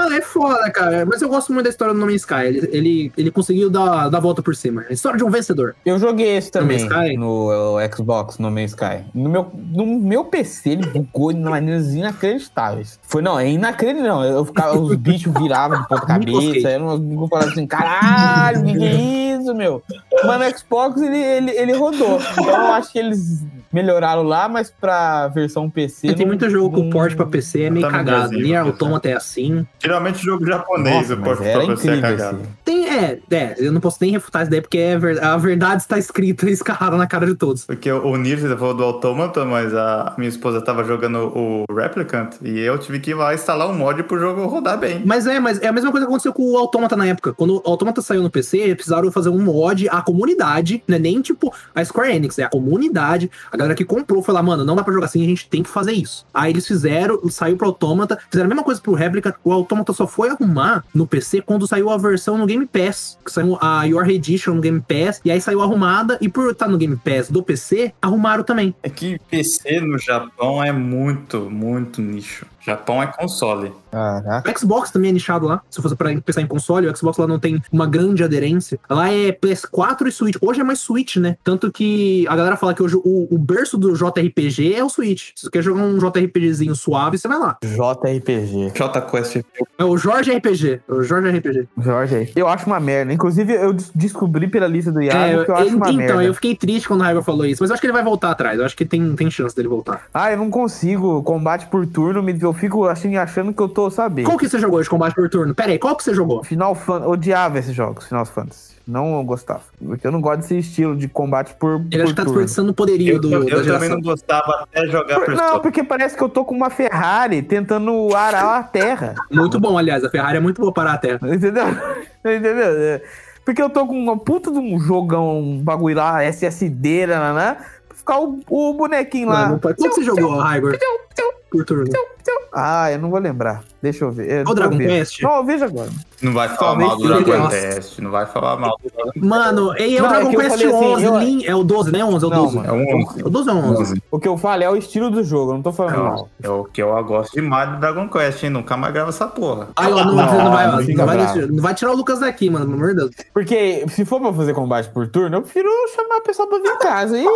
Ah, é foda, cara. Mas eu gosto muito da história do No Man's Sky. Ele, ele, ele conseguiu dar, dar a volta por cima. A história de um vencedor. Eu joguei esse No também Sky? no uh, Xbox, no Man's Sky. No meu, no meu PC, ele bugou de maneiras inacreditáveis. Foi, não, é inacreditável, não. Eu ficava, os bichos viravam de ponta <laughs> cabeça. Eu, eu falava assim, caralho, o que, que é isso, meu? Mas no Xbox ele, ele, ele rodou. Então eu acho que eles melhoraram lá, mas pra versão PC. tem não- muito jogo com não- porte pra PC, é meio Tá cagado. Nier PC. Automata é assim. Geralmente jogo japonês, Nossa, o era pra você é cagado. esse. Tem, é, é, eu não posso nem refutar isso daí, porque é ver- a verdade está escrita e escarrada na cara de todos. Porque o Nier, você falou do Automata, mas a minha esposa tava jogando o Replicant e eu tive que ir lá instalar um mod pro jogo rodar bem. Mas é, mas é a mesma coisa que aconteceu com o Automata na época. Quando o Automata saiu no PC, eles precisaram fazer um mod, a comunidade, não é nem tipo a Square Enix, é a comunidade, a galera que comprou foi lá, mano, não dá pra jogar assim, a gente tem que fazer isso. Aí eles fizeram, saiu pro Automata, fizeram a mesma coisa pro Replica, o Automata só foi arrumar no PC quando saiu a versão no Game Pass, que saiu a Your Edition no Game Pass, e aí saiu arrumada, e por estar no Game Pass do PC, arrumaram também. É que PC no Japão é muito, muito nicho. Japão é console. Caraca. O Xbox também é nichado lá. Se fosse pra pensar em console, o Xbox lá não tem uma grande aderência. Lá é PS4 e Switch. Hoje é mais Switch, né? Tanto que a galera fala que hoje o, o berço do JRPG é o Switch. Se você quer jogar um JRPGzinho suave, você vai lá. JRPG. Jota Quest É o Jorge RPG. É o Jorge RPG. Jorge, eu acho uma merda. Inclusive, eu des- descobri pela lista do Iago É, que eu acho ele- uma então, merda. eu fiquei triste quando o Raiva falou isso, mas eu acho que ele vai voltar atrás. Eu acho que tem, tem chance dele voltar. Ah, eu não consigo. Combate por turno, me- eu fico assim, achando que eu tô, sabe? Qual que você jogou de combate por turno? Pera aí, qual que você jogou? Final Fantasy. Odiava esses jogos, Final Fantasy. Não gostava. Porque eu não gosto desse estilo de combate por, Ele por acho que tá desperdiçando o poderio Eu, do, eu da também não gostava até jogar Por-. Não, porque parece que eu tô com uma Ferrari tentando arar a terra. Muito bom, aliás. A Ferrari é muito boa para a terra. Entendeu? <laughs> Entendeu? É, Porque eu tô com uma puta de um jogão, um bagulho lá, SSD, né? Pra ficar o, o bonequinho lá. Não, não pode. Qual que você jogou, Raigor? Por turno. Ah, eu não vou lembrar. Deixa eu ver. Eu O Dragon. Quest? Não, eu vejo agora. Não vai falar Talvez mal do. Dragon. Quest. Não vai falar mal do Dragon Quest. Mano, e é o Não, é Dragon eu Quest falei assim, 11, eu- Lin- é o 12, né? 11, é o Não, 12. mano. É um 11. O 12 é o 11. O que eu falo é o estilo do jogo, eu não tô falando Não, mal. é o que eu gosto demais do Dragon Quest, hein? Nunca mais grava essa porra. Aí, ó, não, Não, não vai, não não, vai não vai tirar o Lucas daqui, mano, pelo amor de Deus. Porque se for pra fazer combate por turno, eu prefiro chamar a pessoa pra vir em casa. E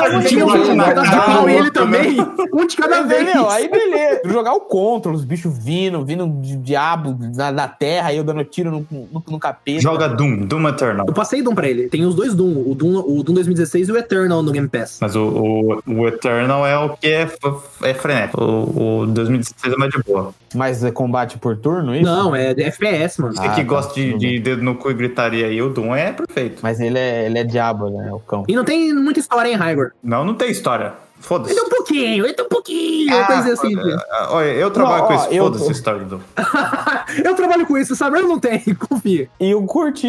A gente Tinha um de pau e ele também. Um de cada vez. Aí beleza. Jogar o contra, os bichos vindo, vindo de diabo na, na terra, aí eu dando tiro no, no, no capeta. Joga Doom, Doom Eternal. Eu passei Doom pra ele. Tem os dois Doom. O Doom, o Doom 2016 e o Eternal no Game Pass. Mas o, o, o Eternal é o que é, é frenético. O, o 2016 é mais de boa. Mas é combate por turno, isso? Não, é FPS, mano. Você Ah, que tá, gosta de, tudo de dedo no cu e gritaria aí, o Doom é perfeito. Mas ele é, ele é diabo, né? O cão. E não tem muita história, hein, Raigor? Não, não tem história. Foda-se. Ele é um pouquinho, ele é um pouquinho. Ah, coisa assim. ah, Olha, eu trabalho Não, com ó, isso. eu Foda-se história do <laughs> eu trabalho com isso, sabe? Eu não tenho, <laughs> confia. E eu curti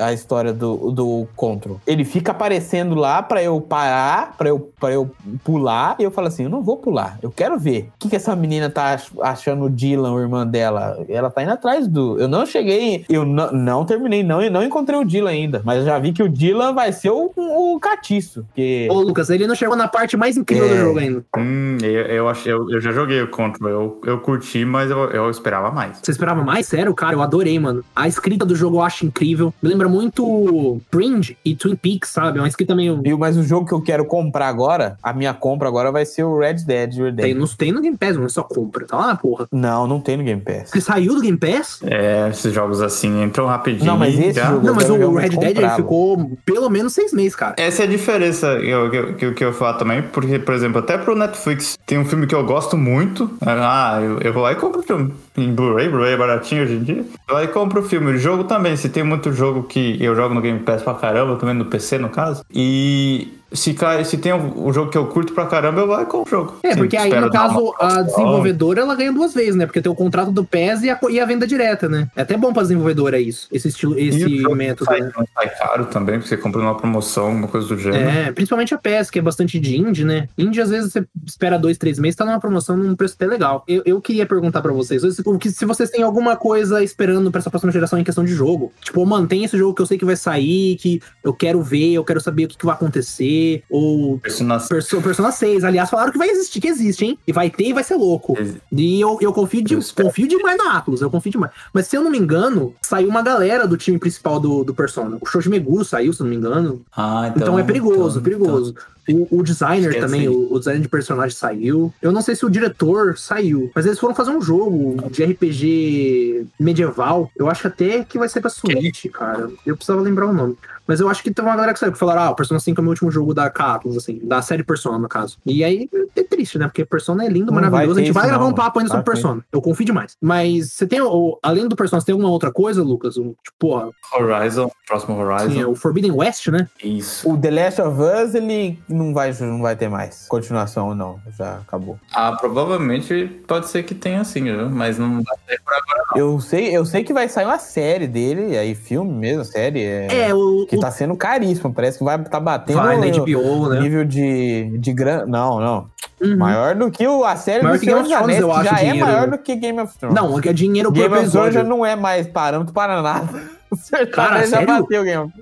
a história do, do Control. Ele fica aparecendo lá pra eu parar, pra eu, pra eu pular, e eu falo assim: eu não vou pular, eu quero ver. O que, que essa menina tá ach- achando o Dylan, o irmã dela? Ela tá indo atrás do. Eu não cheguei, eu não, não terminei, não, não encontrei o Dylan ainda, mas eu já vi que o Dylan vai ser o, o catiço. Porque. Ô, Lucas, ele não chegou na parte mais incrível do É. jogo ainda. Hum, eu, eu, achei, eu, eu já joguei o Control, eu, eu curti, mas eu, eu esperava mais. Você esperava mais? Sério, cara, eu adorei, mano. A escrita do jogo eu acho incrível. Me lembra muito Fringe e Twin Peaks, sabe? É uma escrita meio. Viu? Mas o jogo que eu quero comprar agora, a minha compra agora vai ser o Red Dead Tem, Redemption. não tem no Game Pass, não é só compra. Tá lá na porra. Não, não tem no Game Pass. Você saiu do Game Pass? É, esses jogos assim entram rapidinho. Não, mas esse já... jogo- Não, mas o Red Dead ele ficou pelo menos seis meses, cara. Essa é a diferença que eu, que, eu- que, eu- que eu falo também, porque, por exemplo, até pro Netflix tem um filme que eu gosto muito. Ah, eu, eu vou lá e compro o filme. Em Blu-ray, Blu-ray é baratinho hoje em dia. E compro o filme. O jogo também, se tem muito jogo que eu jogo no Game Pass pra caramba, também no PC no caso. E se, se tem um, um jogo que eu curto pra caramba, eu vou e compro o jogo. É, Sim, porque aí, no caso, a desenvolvedora ela ganha duas vezes, né? Porque tem o contrato do PES e a, e a venda direta, né? É até bom pra desenvolvedora isso, esse estilo, esse método, sai, né? sai caro também, porque você compra numa promoção, uma coisa do gênero. É, principalmente a PES, que é bastante de indie, né? Indie, às vezes, você espera dois, três meses, tá numa promoção num preço até legal. Eu, eu queria perguntar pra vocês, se, o que- se vocês têm alguma coisa esperando pra essa próxima geração em questão de jogo. Tipo, mantém esse jogo que eu sei que vai sair, que eu quero ver, eu quero saber o que, que vai acontecer, ou Persona Perso- Persona 6, aliás, falaram que vai existir, que existe, hein? E vai ter e vai ser louco. E eu, eu confio, de, Eu confio demais na Atlus, eu confio demais. Mas se eu não me engano, saiu uma galera do time principal do, do Persona. O Shoji Meguro saiu, se eu não me engano. Ah, Então, é perigoso, então- perigoso. O, o designer também, aí. o, o designer de personagem saiu. Eu não sei se o diretor saiu, mas eles foram fazer um jogo de RPG medieval. Eu acho até que vai ser pra Switch, cara. Eu precisava lembrar o nome. Mas eu acho que teve uma galera que saiu que falaram: ah, o Persona 5 é o meu último jogo da Catlus, assim, da série Persona, no caso. E aí é triste, né? Porque Persona é lindo, Não vai maravilhoso. A gente vai gravar um não. papo ainda Vai sobre. Persona. Eu confio demais. Mas você tem, o- além do Persona, você tem alguma outra coisa, Lucas? Um, tipo, porra, Horizon, próximo Horizon. assim, é o Forbidden West, né? Isso. O The Last of Us, ele não vai, não vai ter mais continuação ou não. Já acabou. Ah, provavelmente pode ser que tenha sim, viu? mas não vai ter por agora. Eu sei, eu sei que vai sair uma série dele, aí filme mesmo, série. É, É, o. o- tá sendo caríssimo. Parece que vai tá batendo vai na HBO, né? nível de, de gran... Não, não. Uhum. Maior do que o, a série Maior do que Game of Thrones, Anéis, eu que acho, já é dinheiro. maior do que Game of Thrones. Não, que é dinheiro por Game of Thrones episódio. já não é mais parâmetro para nada. <laughs> Cara, já sério? bateu o Game of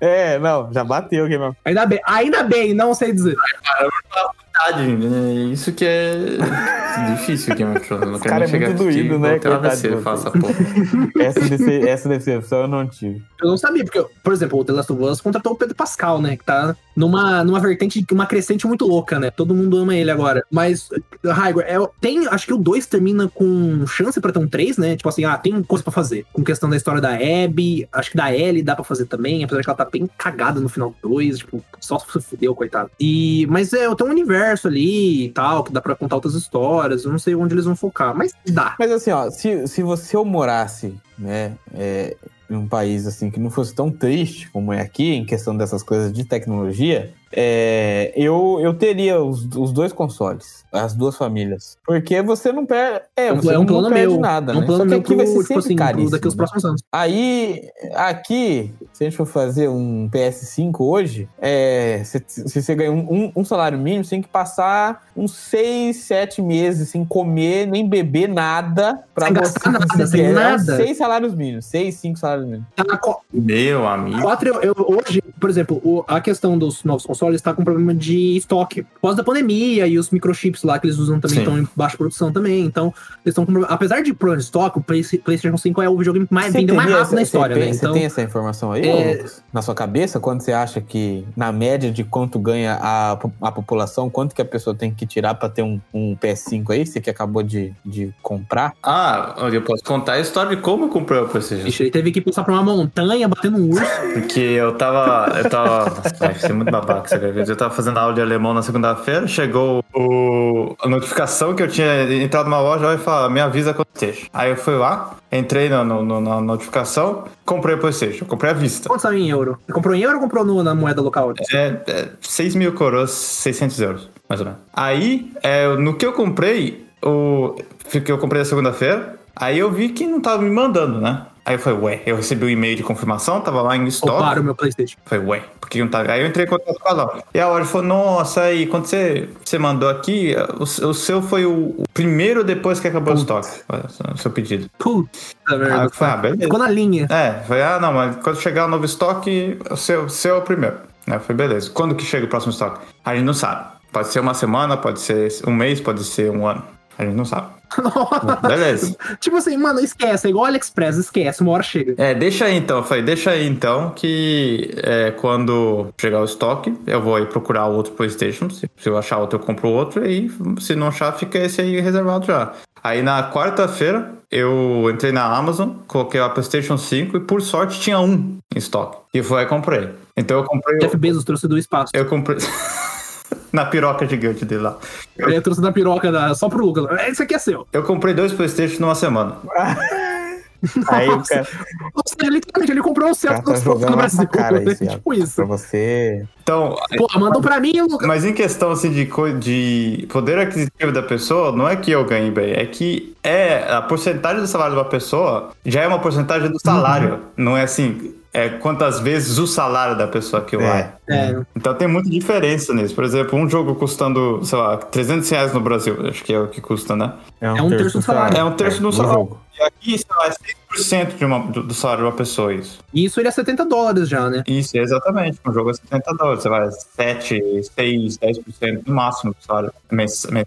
É, não, já bateu o Game of Ainda bem, ainda bem, não sei dizer. Verdade, né? Isso que é <laughs> difícil Game of Thrones. Não quero cara é muito doído, né? Coitado faça porra. <laughs> essa, dece- essa decepção eu não tive. Eu não sabia, porque, por exemplo, o The Last of Us contratou o Pedro Pascal, né? Que tá numa, numa vertente, uma crescente muito louca, né? Todo mundo ama ele agora. Mas, Raigor, é, tem. Acho que o 2 termina com chance pra ter um 3, né? Tipo assim, ah, tem coisa pra fazer. Com questão da história da Abby, acho que da Ellie dá pra fazer também, apesar de que ela tá bem cagada no final do 2, tipo, só se fudeu, coitado. E, mas é, tem um universo ali e tal, que dá pra contar outras histórias. Eu não sei onde eles vão focar, mas dá. Mas assim, ó, se, se você eu morasse, né, é, um país assim que não fosse tão triste como é aqui, em questão dessas coisas de tecnologia, é, eu, eu teria os, os dois consoles, as duas famílias. Porque você não perde. É, É um, você é um não plano perde meu. nada, é um né? plano Só que meu aqui pro, vai ser tipo sempre assim, pro- caríssimo, daqui aos né? próximos anos. Aí, aqui, se a gente for fazer um PS5 hoje, é, se, se você ganha um, um- um salário mínimo, você tem que passar uns 6, 7 meses sem comer, nem beber nada. Pra Sem você gastar nada, sem é, nada. 6 salários mínimos, 6, 5 salários mínimos. Tá Meu amigo. Quatro, eu, eu- hoje, por exemplo, o- a questão dos novos consoles está com problema de estoque. Pós da pandemia e os microchips lá que eles usam também estão em baixa produção também. Então, eles estão com problema. Apesar de problema de estoque, o Play- PlayStation 5 é o videogame que mais vendeu mais rápido essa- na história, você né? tem- Então, Você tem essa informação aí, É-? Na sua cabeça, quando você acha que, na média de quanto ganha a, a população, quanto que a pessoa tem que tirar pra ter um, um PS5 aí, você que acabou de, de comprar? Ah, eu posso contar a história de como eu comprei o PlayStation. Ixi, ele teve que passar por uma montanha, batendo um urso. Porque eu tava. Eu tava. <laughs> Vai ser muito babaca essa vez. Eu tava fazendo aula de alemão na segunda-feira, chegou o, a notificação que eu tinha entrado numa loja e falou: me avisa quando esteja. Aí eu fui lá, entrei no, no- no- na notificação, comprei o PlayStation, comprei à vista. Quanto saiu em euro? Você comprou em euro ou comprou no- na moeda local? É, é 6 mil coroas, 600 euros, mais ou menos. Aí, é, no que eu comprei, o, que eu comprei na segunda-feira, aí eu vi que não tava me mandando, né? Aí eu falei, ué, eu recebi o e-mail de confirmação, tava lá em estoque. Roubaram o meu Playstation. Falei, ué, por que não tá? Aí eu entrei em contato com ela. E a hora falou, nossa, aí quando você, você mandou aqui, o, o seu foi o, o primeiro depois que acabou o estoque. O seu pedido. Puta Aí merda. eu falei, ah, beleza. Ficou na linha. É, falei, ah, não, mas quando chegar o novo estoque, o seu, o seu é o primeiro. Né? Eu falei, beleza. Quando que chega o próximo estoque? A gente não sabe. Pode ser uma semana, pode ser um mês, pode ser um ano. A gente não sabe. Beleza. tipo assim, mano, esquece, é igual AliExpress, esquece, uma hora chega. É, deixa aí então, eu falei, deixa aí então que é, quando chegar o estoque, eu vou aí procurar outro PlayStation. Se, se eu achar outro, eu compro outro. E aí, se não achar, fica esse aí reservado já. Aí na quarta-feira, eu entrei na Amazon, coloquei a PlayStation 5 e por sorte tinha um em estoque. E foi aí comprei. Então eu comprei. Jeff Bezos trouxe do espaço. Eu comprei. <laughs> na piroca gigante dele lá. Ele trouxe na piroca da... só pro Lucas. Esse aqui é seu. Eu comprei dois PlayStation numa semana. <laughs> Aí o cara, Ou seja, literalmente, ele comprou um o certo tá no jogando Brasil. cara isso, <laughs> tipo isso. Pra você. Então, Pô, mandou pra mim, Lucas. Mas em questão assim de, de poder aquisitivo da pessoa, não é que eu ganhei bem, é que é a porcentagem do salário de uma pessoa já é uma porcentagem do salário. Não é assim, é quantas vezes o salário da pessoa que vai. É, Então tem muita diferença nisso. Por exemplo, um jogo custando, sei lá, 300 reais no Brasil, acho que é o que custa, né? É um terço do salário. É um terço do salário. jogo. E aqui, sei lá, é 6% de uma, do, do salário de uma pessoa isso. E isso ele é 70 dólares já, né? Isso, exatamente. Um jogo é 70 dólares. Você vai 7, 6, 10% no máximo do salário. Mês, mês.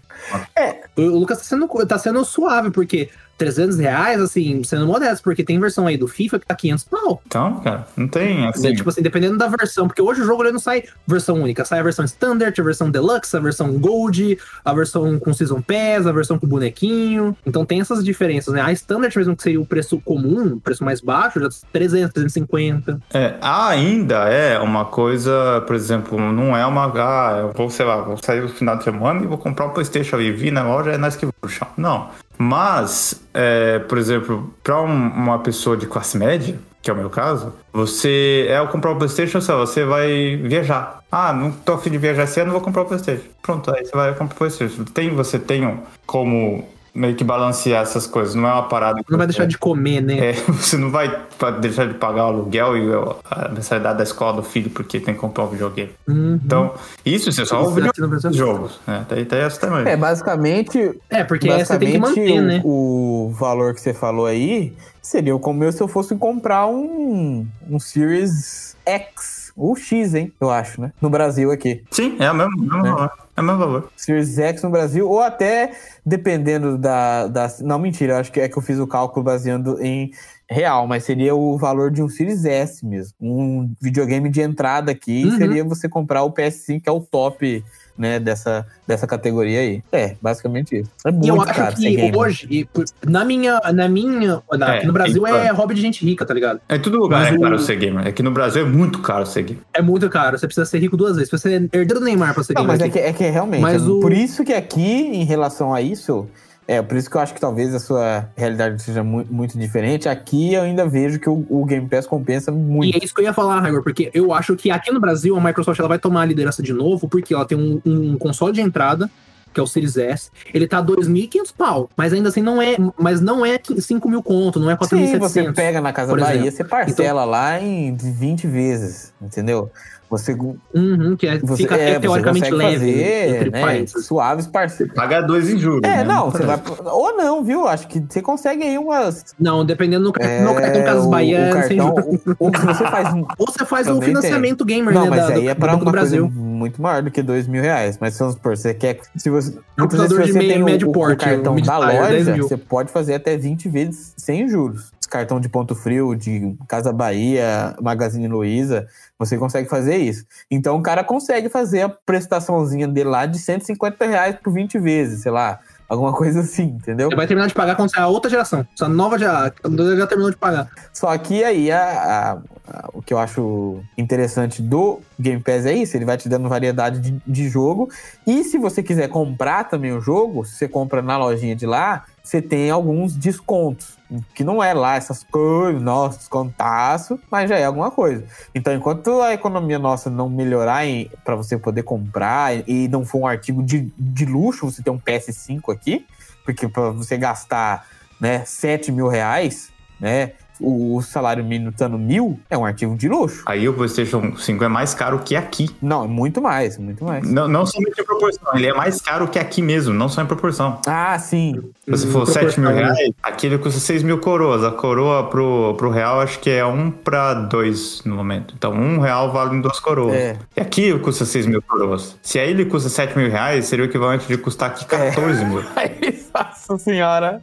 O Lucas tá sendo, tá sendo suave, porque 300 reais, assim, sendo modesto, porque tem versão aí do FIFA que tá 500 pau. Então, cara, não tem assim. Tipo assim, dependendo da versão, porque hoje o jogo ele não sai versão única, sai a versão Standard, a versão Deluxe, a versão Gold, a versão com Season Pass, a versão com bonequinho. Então tem essas diferenças, né? A Standard mesmo, que seria o preço comum, o preço mais baixo, já tá 300, 350. É, ainda é uma coisa, por exemplo, não é uma. Ah, eu vou, sei lá, vou sair no final de semana e vou comprar um PlayStation e vir na loja é na esquiva pro chão. Não. Mas, é, por exemplo, para uma pessoa de classe média, que é o meu caso, você é ao comprar o PlayStation, sei lá, você vai viajar. Ah, não tô afim de viajar esse ano, vou comprar o PlayStation. Pronto, aí você vai comprar o PlayStation. Tem, você tem um- como meio que balancear essas coisas, não é uma parada. Não vai deixar de comer, né? é, <laughs> você não vai deixar de pagar o aluguel e o- a mensalidade da escola do filho porque tem que comprar um videogame. Uhum. Então, isso você só Isso o aqui no Brasil. jogos. Né? Tem, tem essa também. É, basicamente, É, porque você tem que basicamente manter, né? o, o valor que você falou aí seria como eu se eu fosse comprar um, um Series X ou X, hein? Eu acho, né? No Brasil aqui. Sim, é o mesmo, mesmo É. valor. É o mesmo valor. Series X no Brasil, ou até dependendo da, da. Não, mentira, eu acho que é que eu fiz o cálculo baseando em real, mas seria o valor de um Series S mesmo. Um videogame de entrada aqui Uhum. seria você comprar o PS5, que é o top. Né, dessa, dessa categoria aí. É, basicamente isso. É muito E eu acho caro que hoje, e por- na minha, na minha, na- É, aqui no Brasil então. é hobby de gente rica, tá ligado? Em todo lugar Mas é o- caro ser gamer. É que no Brasil é muito caro ser gamer. É muito caro, você precisa ser rico duas vezes. Você precisa ser herdeiro do Neymar pra ser Não, gamer mas é que, é que realmente. Mas é o- Por isso que aqui, em relação a isso, é por isso que eu acho que talvez a sua realidade seja mu- muito diferente. Aqui eu ainda vejo que o, o Game Pass compensa E muito. é isso que eu ia falar, Igor, porque eu acho que aqui no Brasil a Microsoft ela vai tomar a liderança de novo, porque ela tem um, um console de entrada, que é o Series S. Ele tá 2.500 pau, mas ainda assim não é, mas não é 5 mil conto, não é Sim, você 4.700. pega na Casa Bahia, exemplo. você parcela lá em 20 vezes, entendeu? Você, Uhum, que é, você, fica é, até você teoricamente leve fazer, né, países. suaves parcelas. Pagar dois em juros. É, né? não, você vai. parece. Ou não, viu? Acho que você consegue aí umas. Não, dependendo do cartão, É, no cartão Casas o- Bahia, o é sem cartão, juros. o, o que você faz <laughs> Ou você faz um financiamento gamer, Não, né, mas da- aí do, é do coisa Brasil. muito maior do que dois mil reais. Mas vamos supor, você quer. Se você, vezes, Computador se de você meio- tem o, médio o- o porte, cartão o da mid-tier, 10 loja, você pode fazer até 20 vezes sem juros. Cartão de ponto frio, de Casa Bahia, Magazine Luiza, você consegue fazer isso. Então o cara consegue fazer a prestaçãozinha dele lá de 150 reais por 20 vezes, sei lá. Alguma <laughs> coisa assim, entendeu? Você vai terminar de pagar quando sair a outra geração. Essa nova já, já terminou de pagar. Só que aí a- a- a- o que eu acho interessante do Game Pass é isso, ele vai te dando variedade de, de jogo. E se você quiser comprar também o jogo, se você compra na lojinha de lá, você tem alguns descontos. Que não é lá essas coisas, nossa, descontaço, mas já é alguma coisa. Então, enquanto a economia nossa não melhorar para você poder comprar e não for um artigo de, de luxo, você ter um PS5 aqui, porque para você gastar né, 7 mil reais, né? O salário mínimo estando mil, é um artigo de luxo. Aí o PlayStation 5 é mais caro que aqui. Não, é muito mais, muito mais. Não, não somente em proporção, ele é mais caro que aqui mesmo, não só em proporção. Ah, sim. Se for 7 mil reais, aqui ele custa 6 mil coroas. A coroa pro, pro real acho que é 1 pra 2 no momento. Então, 1 real vale em 2 coroas. É. E aqui custa 6 mil coroas. Se aí ele custa 7 mil reais, seria o equivalente de custar aqui 14 mil. <laughs> Nossa senhora.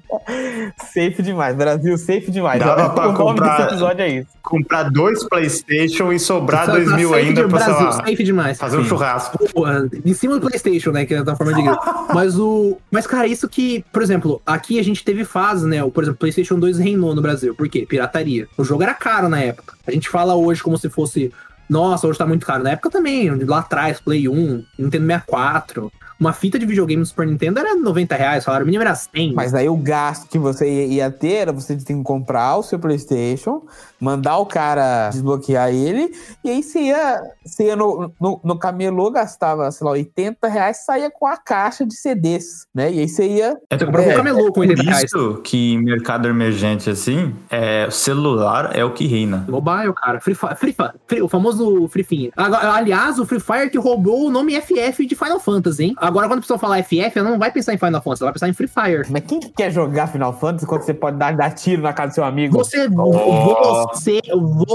Safe demais. Brasil, safe demais. Dava pra o nome comprar- desse episódio é isso. Comprar dois PlayStation e sobrar Tá- 2 tá mil ainda de pra, sei Brasil, lá, safe demais. fazer um churrasco. Porra, em cima do PlayStation, né? Que é da forma de. <laughs> Mas o. Mas, cara, isso que, por exemplo, aqui a gente teve fase, né? o- Por exemplo, PlayStation 2 reinou no Brasil. Por quê? Pirataria. O jogo era caro na época. A gente fala hoje como se fosse. Nossa, hoje tá muito caro. Na época também, lá atrás, Play 1, Nintendo 64. Uma fita de videogame do Super Nintendo era 90 reais, o salário mínimo era 100. Mas aí o gasto que você ia- ter era você tem que comprar o seu PlayStation, mandar o cara desbloquear ele, e aí você ia, você ia no, no, no camelô, gastava, sei lá, 80 reais, saía com a caixa de CDs, né? E aí você ia. Você comprava É, um camelô com Por 80 reais. isso que em mercado emergente assim, é, o celular é o que reina. Mobile, cara. Free Fire, Free Fire, Free- o famoso Free Fire. Aliás, o Free Fire que roubou o nome FF de Final Fantasy, hein? Agora, quando a pessoa falar FF, ela não vai pensar em Final Fantasy, ela vai pensar em Free Fire. Mas quem que quer jogar Final Fantasy quando você pode dar, dar tiro na casa do seu amigo? Você, Oh. você,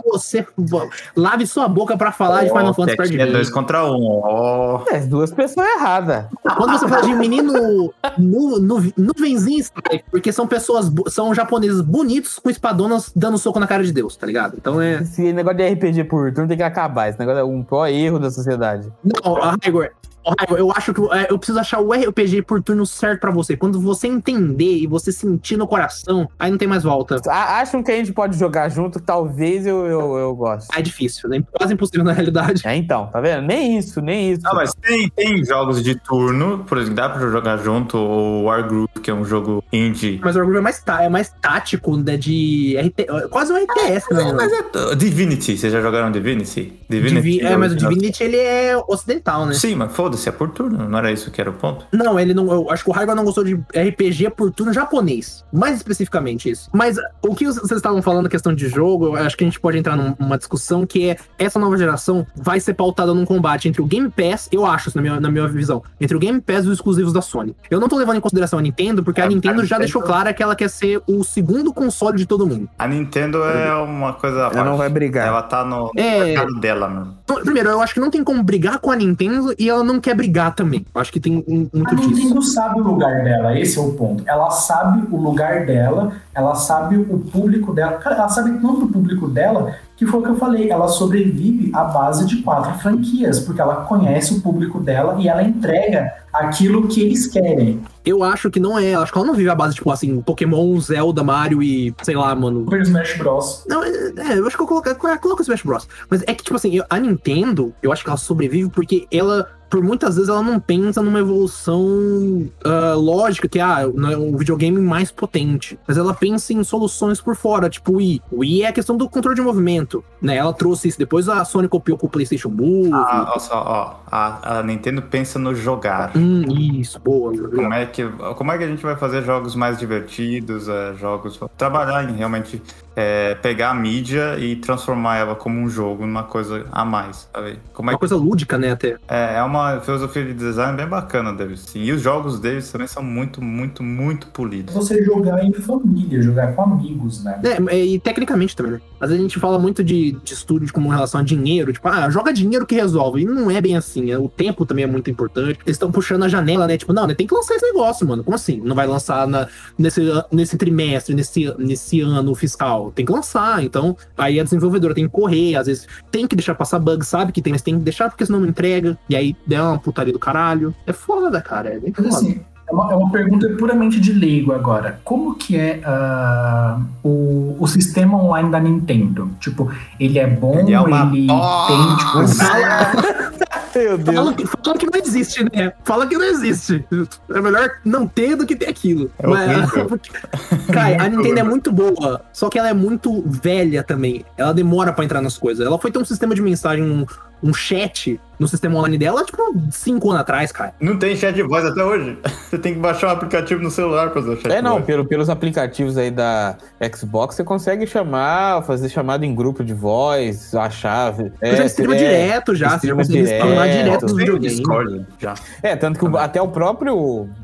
você, lave sua boca pra falar de Final Fantasy perto de é dois contra um. Ó. É, as duas pessoas erradas. Quando você fala de menino nu, nu, nuvenzinho porque são pessoas, são japoneses bonitos com espadonas dando soco na cara de Deus, tá ligado? Então é. Esse negócio de RPG por turno tem que acabar. Esse negócio é um pior erro da sociedade. Não, ah, Igor, Igor, eu acho que é, eu preciso achar o RPG por turno certo pra você. Quando você entender e você sentir no coração, aí não tem mais volta. A- Acham que a gente pode jogar junto? Talvez eu, eu, eu goste. É difícil, né? Quase impossível na realidade. É, então, tá vendo? Nem isso, nem isso. Não, mas tem, tem jogos de turno, por exemplo, dá pra jogar junto, o Wargroup, que é um jogo indie. Mas o Wargroove é mais, tá- é mais tático, né? De RT, quase um RTS, né? Mas é t- Divinity, vocês já jogaram Divinity? Divi- é, mas o. Divinity ele é ocidental, né? Sim, mas foda-se, é por turno, não era isso que era o ponto? Não, ele não. Eu acho que o Raiva não gostou de RPG por turno japonês. Mais especificamente isso. Mas o que vocês estavam falando, questão de jogo, eu acho que a gente pode entrar num- numa discussão que é essa nova geração vai ser pautada num combate entre o Game Pass, eu acho, isso na minha, na minha visão, entre o Game Pass e os exclusivos da Sony. Eu não tô levando em consideração a Nintendo, porque a É, Nintendo a já Nintendo- deixou clara que ela quer ser o segundo console de todo mundo. A Nintendo é uma coisa. Ela não vai brigar. Ela tá no, no É. mercado dela, mano. Primeiro, eu acho que não tem como brigar com a Nintendo e ela não quer brigar também. Eu acho que tem um- A muito disso. Nintendo sabe o lugar dela, esse é o ponto. Ela sabe o lugar dela, ela sabe o público dela. Cara, ela sabe tanto do público dela que foi o que eu falei. Ela sobrevive à base de quatro franquias, porque ela conhece o público dela e ela entrega aquilo que eles querem. Eu acho que não é. Acho que ela não vive a base, tipo assim, Pokémon, Zelda, Mario e, sei lá, mano. Super Smash Bros. Não, é, é, eu acho que eu coloco, eu coloco o Smash Bros. Mas é que, tipo assim, eu- a Nintendo, eu acho que ela sobrevive porque ela, por muitas vezes, ela não pensa numa evolução ah, lógica, que é ah, é um videogame mais potente. Mas ela pensa em soluções por fora, tipo o Wii. O Wii é a questão do controle de movimento, né? Ela trouxe isso. Depois a Sony copiou com o PlayStation Move. Ah, olha só, ó, a, a Nintendo pensa no jogar. Hum, isso, boa. Como é, que, como é que a gente vai fazer jogos mais divertidos, é, jogos. Trabalhar em realmente é, pegar a mídia e transformar ela como um jogo numa coisa a mais, sabe? Como é Uma que coisa lúdica, né, até. É, é uma filosofia de design bem bacana deles. Sim. E os jogos deles também são muito, muito, muito polidos. Você jogar em família, jogar com amigos, né? É, e tecnicamente também, né? Às vezes a gente fala muito de, de estúdio como em relação a dinheiro, tipo, ah, joga dinheiro que resolve. E não é bem assim, é, o tempo também é muito importante. Eles estão puxando a janela, né? Tipo, não, né, tem que lançar esse negócio, mano. Como assim? Não vai lançar na, nesse, nesse trimestre, nesse, nesse ano fiscal? Tem que lançar. Então, aí a desenvolvedora tem que correr, às vezes tem que deixar passar bug, sabe que tem, mas tem que deixar porque senão não entrega. E aí dá uma putaria do caralho. É foda, cara. É bem foda. assim, é uma, é uma pergunta puramente de leigo agora. Como que é ah, o, o sistema online da Nintendo? Tipo, ele é bom, Ele é uma ele tem, tipo, <laughs> Meu Deus. Fala, que- fala que não existe, né? Fala que não existe. É melhor não ter do que ter aquilo. É porque- Cara, <laughs> a Nintendo é muito boa, só que ela é muito velha também. Ela demora pra entrar nas coisas. Ela foi ter um sistema de mensagem, um, um chat no sistema online dela, tipo, cinco anos atrás, cara. Não tem chat de voz até hoje. <laughs> Você tem que baixar um aplicativo no celular pra fazer o chat É, de não, pelo, pelos aplicativos aí da Xbox, você consegue chamar, fazer chamada em grupo de voz, a chave. Eu já streama direto já, você já consegue spamar direto. direto nos Tem o videogames. Discord já. É, tanto que o- até o próprio,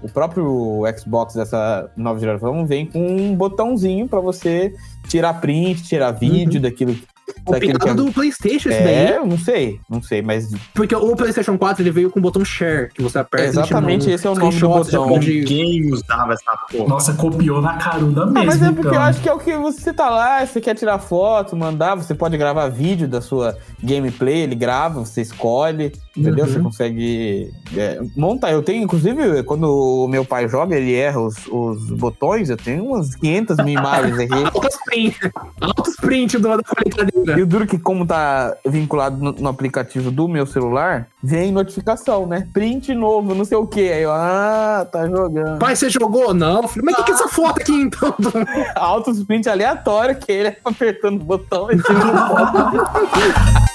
o próprio Xbox dessa nova geração vem com um botãozinho pra você tirar print, tirar vídeo daquilo, daquilo que Copiado é... do Playstation esse É, daí. eu não sei, não sei, mas Porque o Playstation 4 ele veio com o botão share, que você aperta Exatamente, esse é o nome do botão. pode- Ninguém usava essa porra. Nossa, copiou na caruda mesmo. Ah, mas é porque então. eu acho que é o que você tá lá, você quer tirar foto, mandar, você pode gravar vídeo da sua gameplay, ele grava, você escolhe, entendeu? Uhum. Você consegue é, montar. Eu tenho, inclusive, quando o meu pai joga, ele erra os, os botões, eu tenho umas 500 mil imagens aqui. <laughs> Altos print. Altos print do, da brincadeira. E o duro que, como tá vinculado no, no aplicativo do meu celular, vem notificação, né? Print novo, não sei o que. Aí eu, ah, tá jogando. Pai, você jogou? Não. Filho, mas o que, que é essa foto aqui então? <laughs> Altos print aleatório que ele <laughs> apertando o botão e tirando foto.